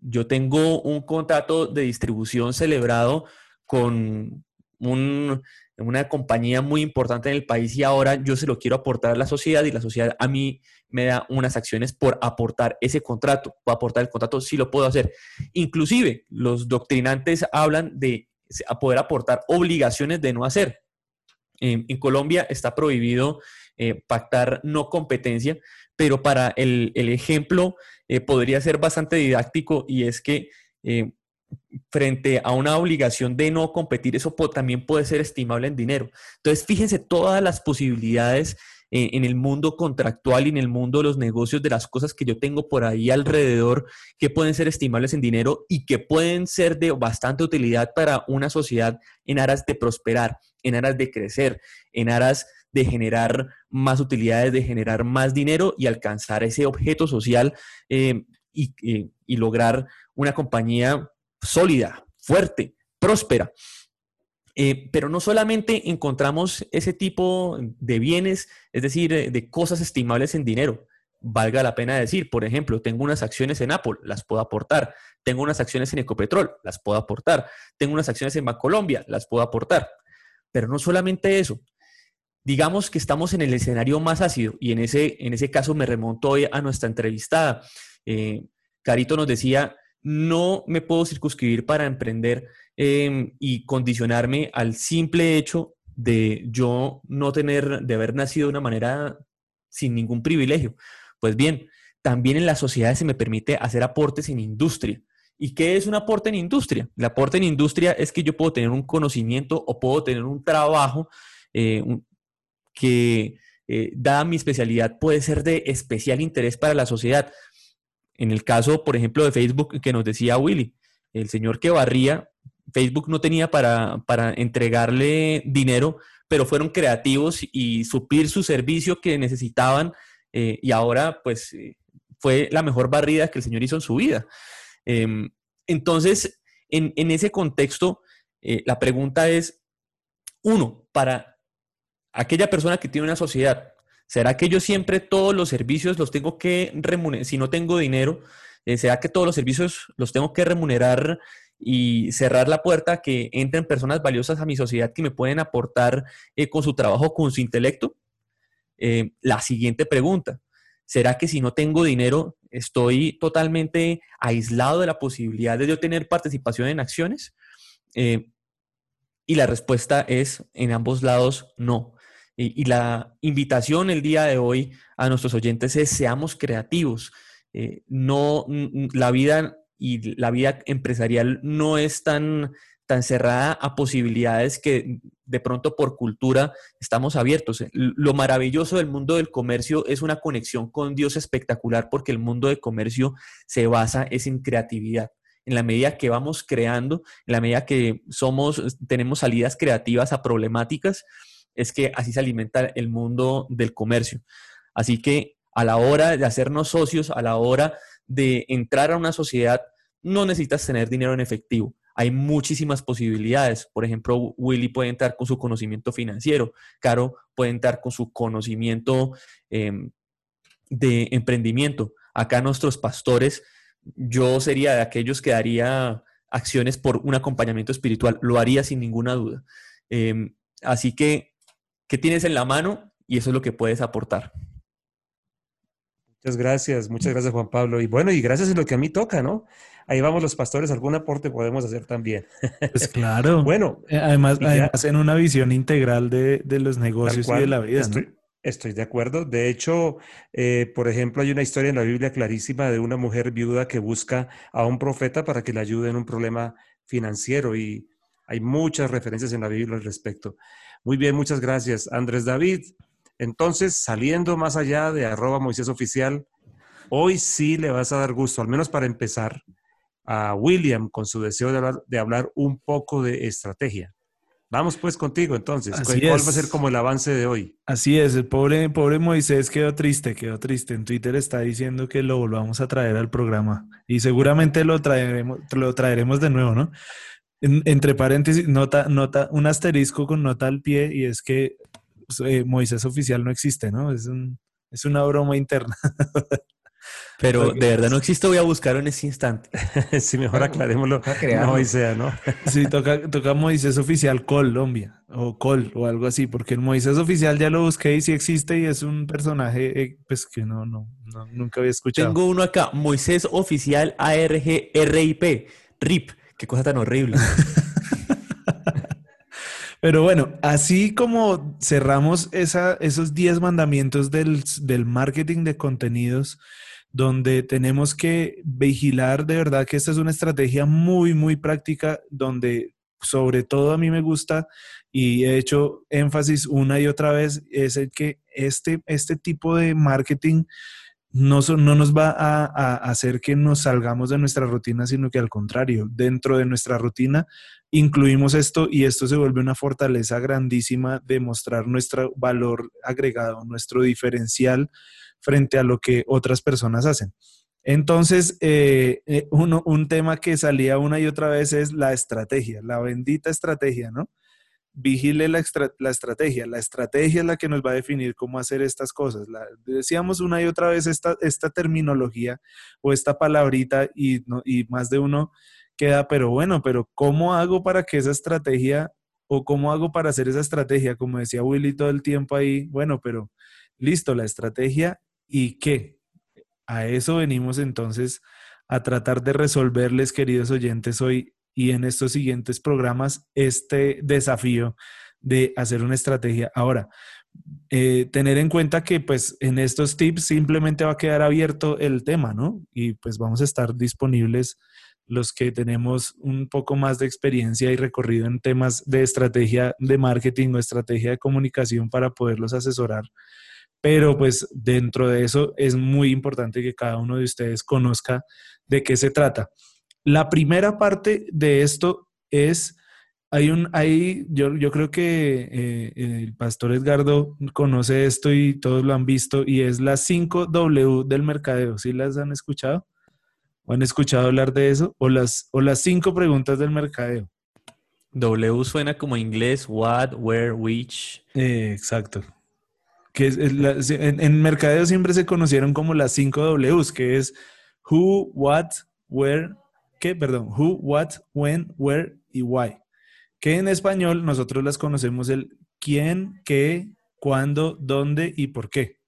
Yo tengo un contrato de distribución celebrado con una compañía muy importante en el país y ahora yo se lo quiero aportar a la sociedad y la sociedad a mí me da unas acciones por aportar ese contrato, por aportar el contrato, sí lo puedo hacer. Inclusive los doctrinantes hablan de poder aportar obligaciones de no hacer. En, Colombia está prohibido eh, pactar no competencia, pero para el, ejemplo eh, podría ser bastante didáctico y es que eh, frente a una obligación de no competir, eso también puede ser estimable en dinero. Entonces, fíjense todas las posibilidades en el mundo contractual y en el mundo de los negocios, de las cosas que yo tengo por ahí alrededor que pueden ser estimables en dinero y que pueden ser de bastante utilidad para una sociedad en aras de prosperar, en aras de crecer, en aras de generar más utilidades, de generar más dinero y alcanzar ese objeto social eh, y, y lograr una compañía sólida, fuerte, próspera. Eh, pero no solamente encontramos ese tipo de bienes, es decir, de cosas estimables en dinero. Valga la pena decir, por ejemplo, tengo unas acciones en Apple, las puedo aportar. Tengo unas acciones en Ecopetrol, las puedo aportar. Tengo unas acciones en Bancolombia, las puedo aportar. Pero no solamente eso. Digamos que estamos en el escenario más ácido y en ese, en ese caso me remonto hoy a nuestra entrevistada. Eh, Carito nos decía, no me puedo circunscribir para emprender em, y condicionarme al simple hecho de yo no tener, de haber nacido de una manera sin ningún privilegio. Pues bien, también en la sociedad se me permite hacer aportes en industria. ¿Y qué es un aporte en industria? El aporte en industria es que yo puedo tener un conocimiento o puedo tener un trabajo eh, que, eh, dada mi especialidad, puede ser de especial interés para la sociedad. En el caso, por ejemplo, de Facebook que nos decía Willy, el señor que barría, Facebook no tenía para, entregarle dinero, pero fueron creativos y suplir su servicio que necesitaban eh, y ahora pues eh, fue la mejor barrida que el señor hizo en su vida. Em, entonces, en, ese contexto, eh, la pregunta es, uno, para aquella persona que tiene una sociedad ¿Será que yo siempre todos los servicios los tengo que remunerar? Si no tengo dinero, ¿será que todos los servicios los tengo que remunerar y cerrar la puerta que entren personas valiosas a mi sociedad que me pueden aportar eh, con su trabajo, con su intelecto? Eh, la siguiente pregunta, ¿será que si no tengo dinero estoy totalmente aislado de la posibilidad de yo tener participación en acciones? y la respuesta es en ambos lados no. Y, la invitación el día de hoy a nuestros oyentes es seamos creativos. Eh, no, la vida y la vida empresarial no es tan, tan cerrada a posibilidades que de pronto por cultura estamos abiertos. Lo maravilloso del mundo del comercio es una conexión con Dios espectacular porque el mundo del comercio se basa es en creatividad. En la medida que vamos creando, en la medida que somos, tenemos salidas creativas a problemáticas, es que así se alimenta el mundo del comercio. Así que a la hora de hacernos socios, a la hora de entrar a una sociedad, no necesitas tener dinero en efectivo. Hay muchísimas posibilidades. Por ejemplo, Willy puede entrar con su conocimiento financiero, Caro puede entrar con su conocimiento em, de emprendimiento. Acá nuestros pastores, yo sería de aquellos que daría acciones por un acompañamiento espiritual, lo haría sin ninguna duda. Em, así que ¿Qué tienes en la mano? Y eso es lo que puedes aportar. Muchas gracias, muchas gracias Juan Pablo. Y bueno, y gracias en lo que a mí toca, ¿no? Ahí vamos los pastores, algún aporte podemos hacer también. Pues claro. bueno. Eh, además, además en una visión integral de, los negocios y de la vida. Estoy, de acuerdo. De hecho, eh, por ejemplo, hay una historia en la Biblia clarísima de una mujer viuda que busca a un profeta para que le ayude en un problema financiero y hay muchas referencias en la Biblia al respecto. Muy bien, muchas gracias, Andrés David. Entonces, saliendo más allá de arroba Moisés Oficial, hoy sí le vas a dar gusto, al menos para empezar, a William con su deseo de hablar, un poco de estrategia. Vamos pues contigo entonces. ¿Cuál va a ser como el avance de hoy? Así es, el pobre, pobre Moisés quedó triste, quedó triste. En Twitter está diciendo que lo volvamos a traer al programa y seguramente lo traeremos, lo traeremos de nuevo, ¿no? entre paréntesis, nota, nota, un asterisco con nota al pie y es que pues, eh, Moisés oficial no existe, ¿no? Es, un, es una broma interna. Pero de verdad no existe, voy a buscarlo en ese instante. sí, mejor aclarémoslo. No, Moisés, ¿no? sí, toca, toca Moisés Oficial Colombia o Col o algo así, porque el Moisés Oficial ya lo busqué y sí existe y es un personaje eh, pues que no, no, nunca había escuchado. Tengo uno acá, Moisés Oficial ARG RIP, RIP, qué cosa tan horrible. Pero bueno, así como cerramos esa, esos 10 mandamientos del, del marketing de contenidos, donde tenemos que vigilar de verdad que esta es una estrategia muy, muy práctica, donde sobre todo a mí me gusta y he hecho énfasis una y otra vez, es el que este, este tipo de marketing no, no nos va a, a, hacer que nos salgamos de nuestra rutina, sino que al contrario, dentro de nuestra rutina incluimos esto y esto se vuelve una fortaleza grandísima de mostrar nuestro valor agregado, nuestro diferencial frente a lo que otras personas hacen. Entonces, eh, eh, uno, un tema que salía una y otra vez es la estrategia, la bendita estrategia, ¿no? Vigile la, estrategia. La estrategia es la que nos va a definir cómo hacer estas cosas. decíamos una y otra vez esta, esta terminología o esta palabrita y, y más de uno queda, pero bueno, pero ¿cómo hago para que esa estrategia o cómo hago para hacer esa estrategia? Como decía Willy todo el tiempo ahí, bueno, pero listo, la estrategia ¿Y qué? A eso venimos entonces a tratar de resolverles, queridos oyentes, hoy y en estos siguientes programas este desafío de hacer una estrategia. Ahora, eh, tener en cuenta que pues en estos tips simplemente va a quedar abierto el tema, ¿no? Y pues vamos a estar disponibles los que tenemos un poco más de experiencia y recorrido en temas de estrategia de marketing o estrategia de comunicación para poderlos asesorar pero pues dentro de eso es muy importante que cada uno de ustedes conozca de qué se trata. La primera parte de esto es, hay un, hay, yo, yo creo que eh, el pastor Edgardo conoce esto y todos lo han visto, y es las 5 W del mercadeo. ¿Sí las han escuchado? ¿O han escuchado hablar de eso? O las, o las cinco preguntas del mercadeo. W suena como inglés, what, where, which. Eh, exacto que en, mercadeo siempre se conocieron como las 5 Ws, que es who, what, where, ¿qué? Perdón, who, what, when, where y why. Que en español nosotros las conocemos el quién, qué, cuándo, dónde y por qué.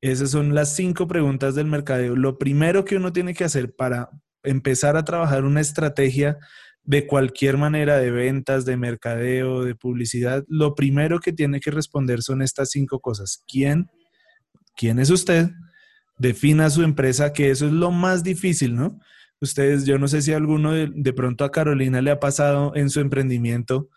Esas son las cinco preguntas del mercadeo. Lo primero que uno tiene que hacer para empezar a trabajar una estrategia de cualquier manera de ventas, de mercadeo, de publicidad, lo primero que tiene que responder son estas cinco cosas. ¿Quién? ¿Quién es usted? Defina su empresa, que eso es lo más difícil, ¿no? Ustedes, yo no sé si alguno de, pronto a Carolina le ha pasado en su emprendimiento,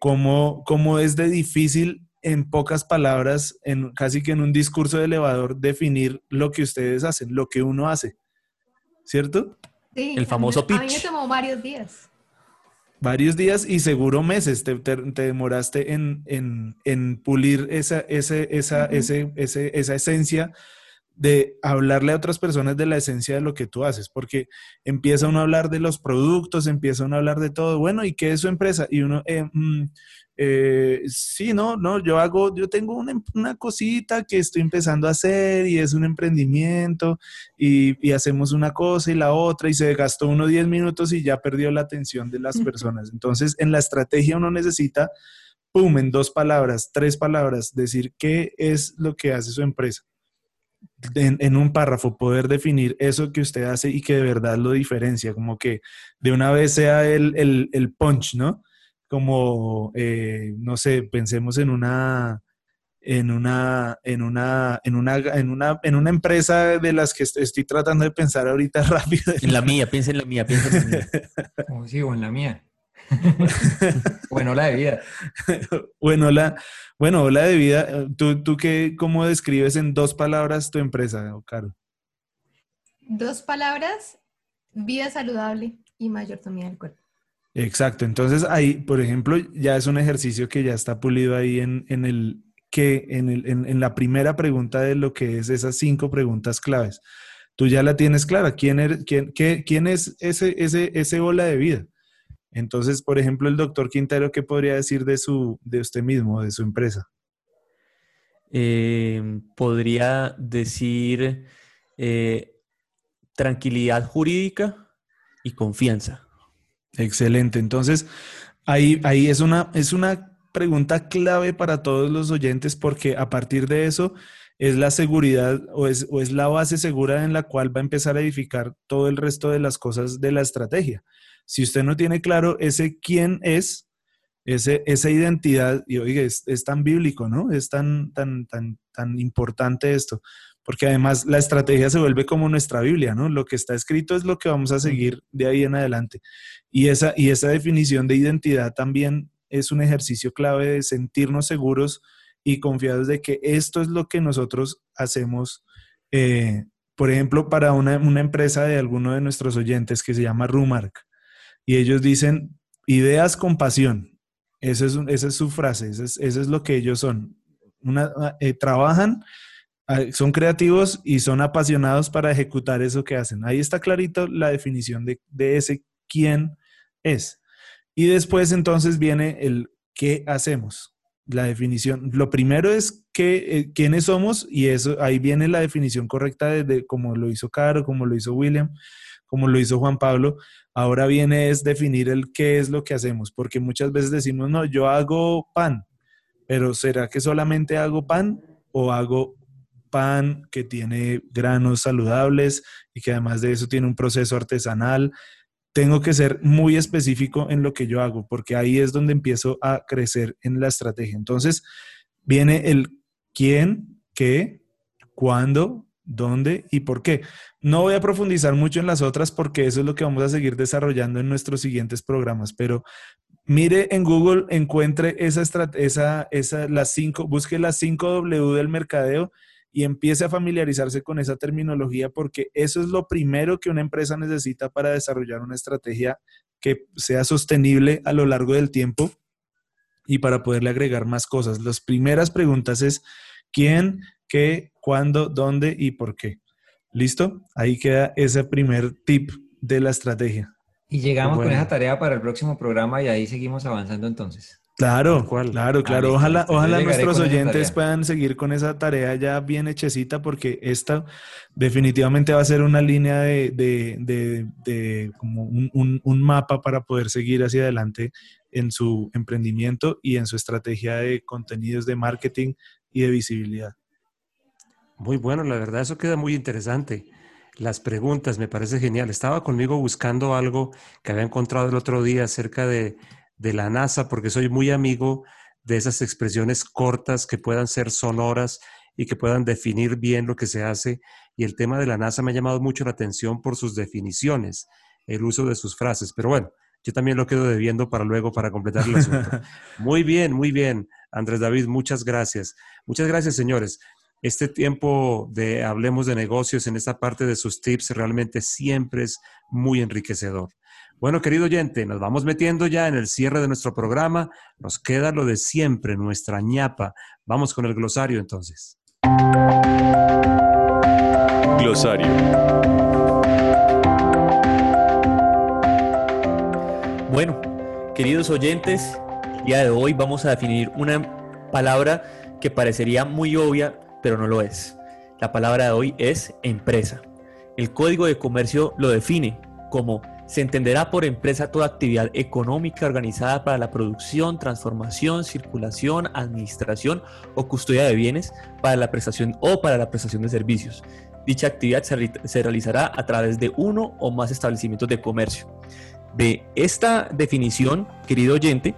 cómo, cómo es de difícil en pocas palabras, en, casi que en un discurso de elevador, definir lo que ustedes hacen, lo que uno hace, ¿cierto? Sí, el famoso pitch. A mí me tomó varios días varios días y seguro meses. Te, demoraste en, pulir esa, ese, esa, ese, esa esencia de hablarle a otras personas de la esencia de lo que tú haces, porque empieza uno a hablar de los productos, empieza uno a hablar de todo, bueno, ¿y qué es su empresa? Y uno, eh, mm, eh, sí, no, no, yo hago, yo tengo una, una, cosita que estoy empezando a hacer y es un emprendimiento y, y, hacemos una cosa y la otra y se gastó uno 10 minutos y ya perdió la atención de las personas. Entonces, en la estrategia uno necesita, pum, en dos palabras, tres palabras, decir qué es lo que hace su empresa. En, en, un párrafo poder definir eso que usted hace y que de verdad lo diferencia, como que de una vez sea el, el, el punch, ¿no? como, eh, no sé, pensemos en una, en una, en una, en una, en una, en una empresa de las que estoy tratando de pensar ahorita rápido. En la mía, piensa en la mía, piensa en la mía. Oh, sí, o en la mía. bueno, la de vida. bueno, la, bueno, la de vida. ¿Tú, tú qué, cómo describes en dos palabras tu empresa, Caro? Dos palabras, vida saludable y mayordomía del cuerpo. Exacto, entonces ahí, por ejemplo, ya es un ejercicio que ya está pulido ahí en, el que en, el, en, la primera pregunta de lo que es esas cinco preguntas claves. Tú ya la tienes clara. ¿Quién, er, quién, qué, quién es ese, ese, ese ola de vida? Entonces, por ejemplo, el doctor Quintero, ¿qué podría decir de, su, de usted mismo, de su empresa? Eh, podría decir eh, tranquilidad jurídica y confianza. Excelente. Entonces, ahí, ahí es, una, es una pregunta clave para todos los oyentes porque a partir de eso es la seguridad o es, o es la base segura en la cual va a empezar a edificar todo el resto de las cosas de la estrategia. Si usted no tiene claro ese quién es, ese, esa identidad, y oiga, es, es, tan bíblico, ¿no? Es tan, tan, tan, tan importante esto, porque además la estrategia se vuelve como nuestra Biblia, ¿no? Lo que está escrito es lo que vamos a seguir de ahí en adelante. Y esa, y esa definición de identidad también es un ejercicio clave de sentirnos seguros y confiados de que esto es lo que nosotros hacemos. Eh, por ejemplo, para una, una, empresa de alguno de nuestros oyentes que se llama Rumark, y ellos dicen ideas con pasión. Esa es, esa es su frase, eso es, lo que ellos son. Una, eh, trabajan, ah, son creativos y son apasionados para ejecutar eso que hacen. Ahí está clarito la definición de, de ese quién es. Y después entonces viene el qué hacemos, la definición. Lo primero es qué, eh, quiénes somos y eso ahí viene la definición correcta de, de como lo hizo Caro, como lo hizo William, como lo hizo Juan Pablo. Ahora viene es definir el qué es lo que hacemos, porque muchas veces decimos, no, yo hago pan, pero ¿será que solamente hago pan o hago pan que tiene granos saludables y que además de eso tiene un proceso artesanal? Tengo que ser muy específico en lo que yo hago, porque ahí es donde empiezo a crecer en la estrategia. Entonces, viene el quién, qué, cuándo, dónde y por qué. No voy a profundizar mucho en las otras porque eso es lo que vamos a seguir desarrollando en nuestros siguientes programas, pero mire en Google, encuentre esa, esa, esa las cinco, busque las 5 W del mercadeo y empiece a familiarizarse con esa terminología porque eso es lo primero que una empresa necesita para desarrollar una estrategia que sea sostenible a lo largo del tiempo y para poderle agregar más cosas. Las primeras preguntas es quién, qué, cuándo, dónde y por qué. ¿Listo? Ahí queda ese primer tip de la estrategia. Y llegamos bueno. con esa tarea para el próximo programa y ahí seguimos avanzando entonces. Claro, claro, claro. Ah, ojalá, ojalá nuestros oyentes puedan seguir con esa tarea ya bien hechecita porque esta definitivamente va a ser una línea de, de, de, de como un, un, un, mapa para poder seguir hacia adelante en su emprendimiento y en su estrategia de contenidos de marketing y de visibilidad. Muy bueno, la verdad, eso queda muy interesante. Las preguntas, me parece genial. Estaba conmigo buscando algo que había encontrado el otro día acerca de, de la NASA, porque soy muy amigo de esas expresiones cortas que puedan ser sonoras y que puedan definir bien lo que se hace. Y el tema de la NASA me ha llamado mucho la atención por sus definiciones, el uso de sus frases. Pero bueno, yo también lo quedo debiendo para luego, para completar el asunto. Muy bien, muy bien, Andrés David, muchas gracias. Muchas gracias, señores. Este tiempo de Hablemos de negocios en esta parte de sus tips realmente siempre es muy enriquecedor. Bueno, querido oyente, nos vamos metiendo ya en el cierre de nuestro programa. Nos queda lo de siempre, nuestra ñapa. Vamos con el glosario entonces. Glosario. Bueno, queridos oyentes, el día de hoy vamos a definir una palabra que parecería muy obvia, pero no lo es. La palabra de hoy es empresa. El Código de Comercio lo define como se entenderá por empresa toda actividad económica organizada para la producción, transformación, circulación, administración o custodia de bienes para la prestación o para la prestación de servicios. Dicha actividad se, realizará a través de uno o más establecimientos de comercio. De esta definición, querido oyente,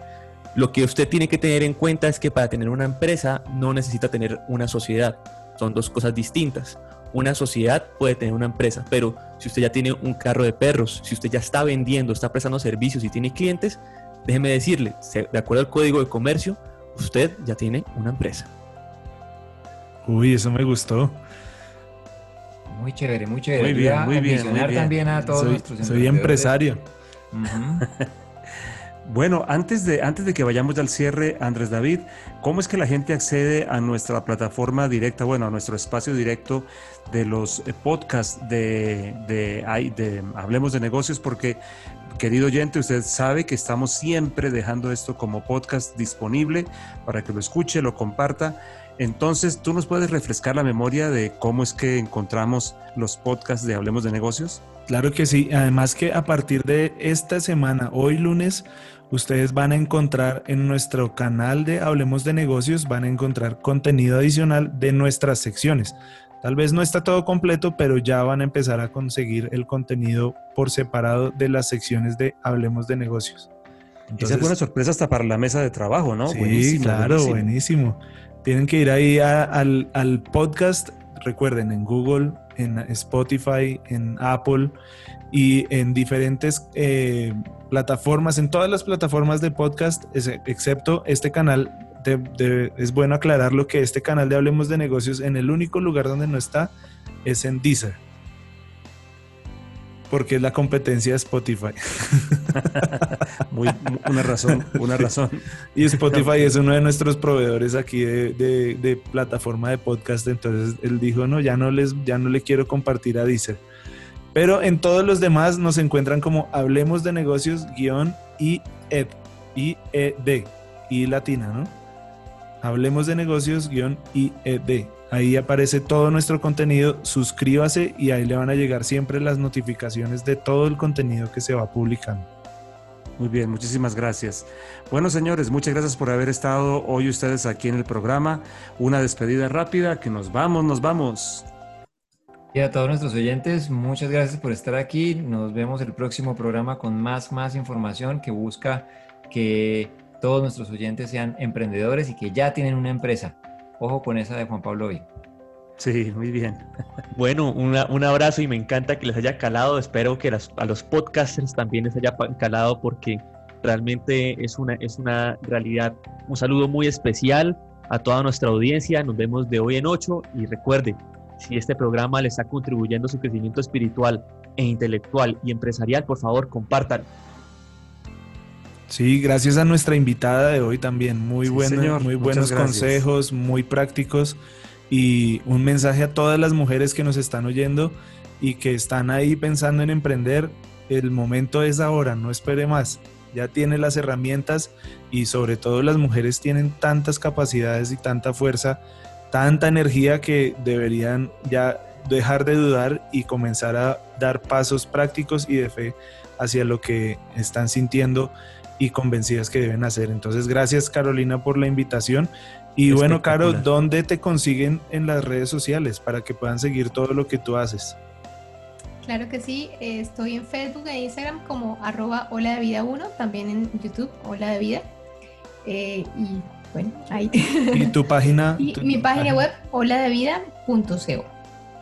lo que usted tiene que tener en cuenta es que para tener una empresa no necesita tener una sociedad. Son dos cosas distintas. Una sociedad puede tener una empresa, pero si usted ya tiene un carro de perros, si usted ya está vendiendo, está prestando servicios y tiene clientes, déjeme decirle, de acuerdo al código de comercio, usted ya tiene una empresa. Uy, eso me gustó. Muy chévere, muy chévere. Muy bien, muy bien. Muy bien. también a todos soy, nuestros soy empresario. Uh -huh. Bueno, antes de, antes de que vayamos al cierre, Andrés David, ¿cómo es que la gente accede a nuestra plataforma directa, bueno, a nuestro espacio directo de los eh, podcasts de, de, de Hablemos de Negocios? Porque, querido oyente, usted sabe que estamos siempre dejando esto como podcast disponible para que lo escuche, lo comparta. Entonces, ¿tú nos puedes refrescar la memoria de cómo es que encontramos los podcasts de Hablemos de Negocios? Claro que sí. Además que a partir de esta semana, hoy lunes, ustedes van a encontrar en nuestro canal de Hablemos de Negocios, van a encontrar contenido adicional de nuestras secciones. Tal vez no está todo completo, pero ya van a empezar a conseguir el contenido por separado de las secciones de Hablemos de Negocios. Esa es una sorpresa hasta para la mesa de trabajo, ¿no? Sí, claro, buenísimo. Tienen que ir ahí al, al podcast, recuerden, en Google, en Spotify, en Apple y en diferentes eh, plataformas, en todas las plataformas de podcast, excepto este canal. es bueno aclararlo que este canal de Hablemos de Negocios, en el único lugar donde no está, es en Deezer. Porque es la competencia de Spotify. Muy, una razón, una razón. Y Spotify es uno de nuestros proveedores aquí de, plataforma de podcast. Entonces él dijo, no, ya no, les, ya no le quiero compartir a Deezer. Pero en todos los demás nos encuentran como Hablemos de Negocios guion IED, IED, y latina, ¿no? Hablemos de Negocios guion IED. Ahí aparece todo nuestro contenido, suscríbase y ahí le van a llegar siempre las notificaciones de todo el contenido que se va publicando. Muy bien, muchísimas gracias. Bueno, señores, muchas gracias por haber estado hoy ustedes aquí en el programa. Una despedida rápida, que nos vamos, nos vamos. Y a todos nuestros oyentes, muchas gracias por estar aquí. Nos vemos el próximo programa con más, más información que busca que todos nuestros oyentes sean emprendedores y que ya tienen una empresa. Ojo con esa de Juan Pablo hoy. Sí, muy bien. Bueno, un abrazo y me encanta que les haya calado. Espero que a los podcasters también les haya calado porque realmente es una, es una realidad. Un saludo muy especial a toda nuestra audiencia. Nos vemos de hoy en ocho y recuerde, si este programa le está contribuyendo a su crecimiento espiritual e intelectual y empresarial, por favor, compártalo. Sí, gracias a nuestra invitada de hoy también. Muy, muy buenos consejos, muy prácticos y un mensaje a todas las mujeres que nos están oyendo y que están ahí pensando en emprender. El momento es ahora, no espere más. Ya tiene las herramientas y sobre todo las mujeres tienen tantas capacidades y tanta fuerza, tanta energía que deberían ya dejar de dudar y comenzar a dar pasos prácticos y de fe hacia lo que están sintiendo y convencidas que deben hacer. Entonces, gracias Carolina por la invitación. Y bueno, Caro, ¿dónde te consiguen en las redes sociales para que puedan seguir todo lo que tú haces? Claro que sí, estoy en Facebook e Instagram como arroba hola de vida 1, también en YouTube hola de vida. Eh, y bueno, ahí. ¿Y tu página? y mi página, web holadevida.co.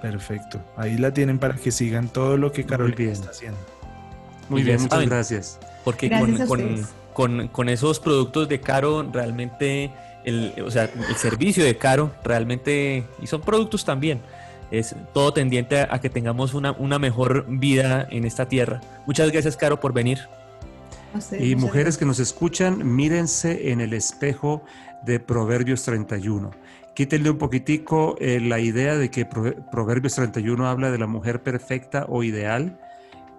Perfecto, ahí la tienen para que sigan todo lo que Carolina está haciendo. Muy bien, muchas gracias. Porque con, esos productos de Caro, realmente, el, o sea, el servicio de Caro, realmente, y son productos también, es todo tendiente a, que tengamos una, una, mejor vida en esta tierra. Muchas gracias, Caro, por venir. Y mujeres que nos escuchan, mírense en el espejo de Proverbios 31. Quítenle un poquitico eh, la idea de que Proverbios 31 habla de la mujer perfecta o ideal,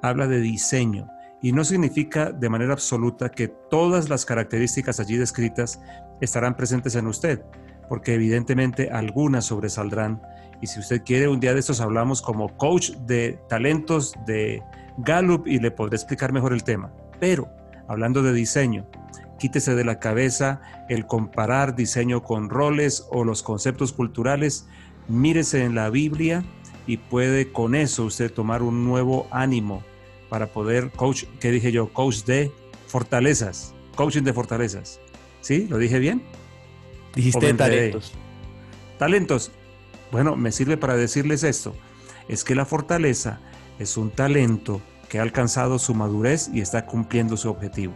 habla de diseño y no significa de manera absoluta que todas las características allí descritas estarán presentes en usted, porque evidentemente algunas sobresaldrán. Y si usted quiere, un día de estos hablamos como coach de talentos de Gallup y le podré explicar mejor el tema. Pero, hablando de diseño, quítese de la cabeza el comparar diseño con roles o los conceptos culturales, mírese en la Biblia y puede con eso usted tomar un nuevo ánimo para poder coach, ¿qué dije yo? Coach de fortalezas, coaching de fortalezas. ¿Sí? ¿Lo dije bien? Dijiste talentos. Talentos. Bueno, me sirve para decirles esto. Es que la fortaleza es un talento que ha alcanzado su madurez y está cumpliendo su objetivo.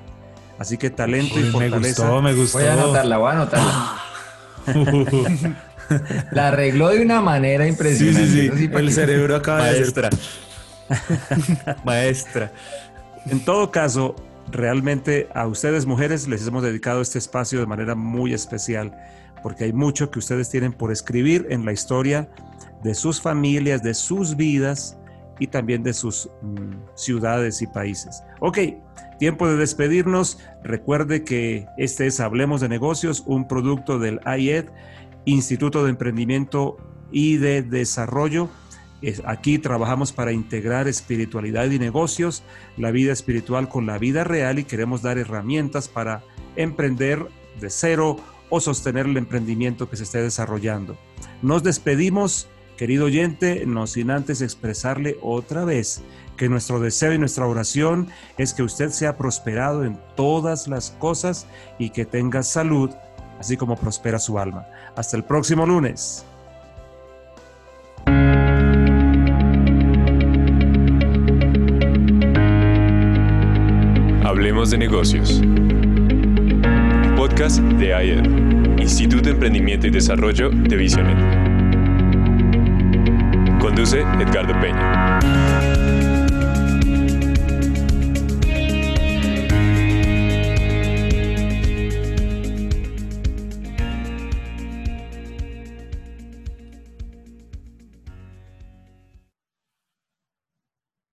Así que talento y fortaleza. Me gustó, me gustó. Voy a anotarla, voy a anotarla. la arregló de una manera impresionante. Sí, sí, sí. El cerebro acaba de Maestra. En todo caso, realmente a ustedes mujeres les hemos dedicado este espacio de manera muy especial, porque hay mucho que ustedes tienen por escribir en la historia de sus familias, de sus vidas y también de sus mm, ciudades y países. Ok, tiempo de despedirnos. Recuerde que este es Hablemos de Negocios, un producto del IED Instituto de Emprendimiento y de Desarrollo. Aquí trabajamos para integrar espiritualidad y negocios, la vida espiritual con la vida real y queremos dar herramientas para emprender de cero o sostener el emprendimiento que se esté desarrollando. Nos despedimos, querido oyente, no sin antes expresarle otra vez que nuestro deseo y nuestra oración es que usted sea prosperado en todas las cosas y que tenga salud, así como prospera su alma. Hasta el próximo lunes. Hablemos de negocios. podcast de AED, Instituto de Emprendimiento y Desarrollo de Visionet. Conduce Edgardo Peña.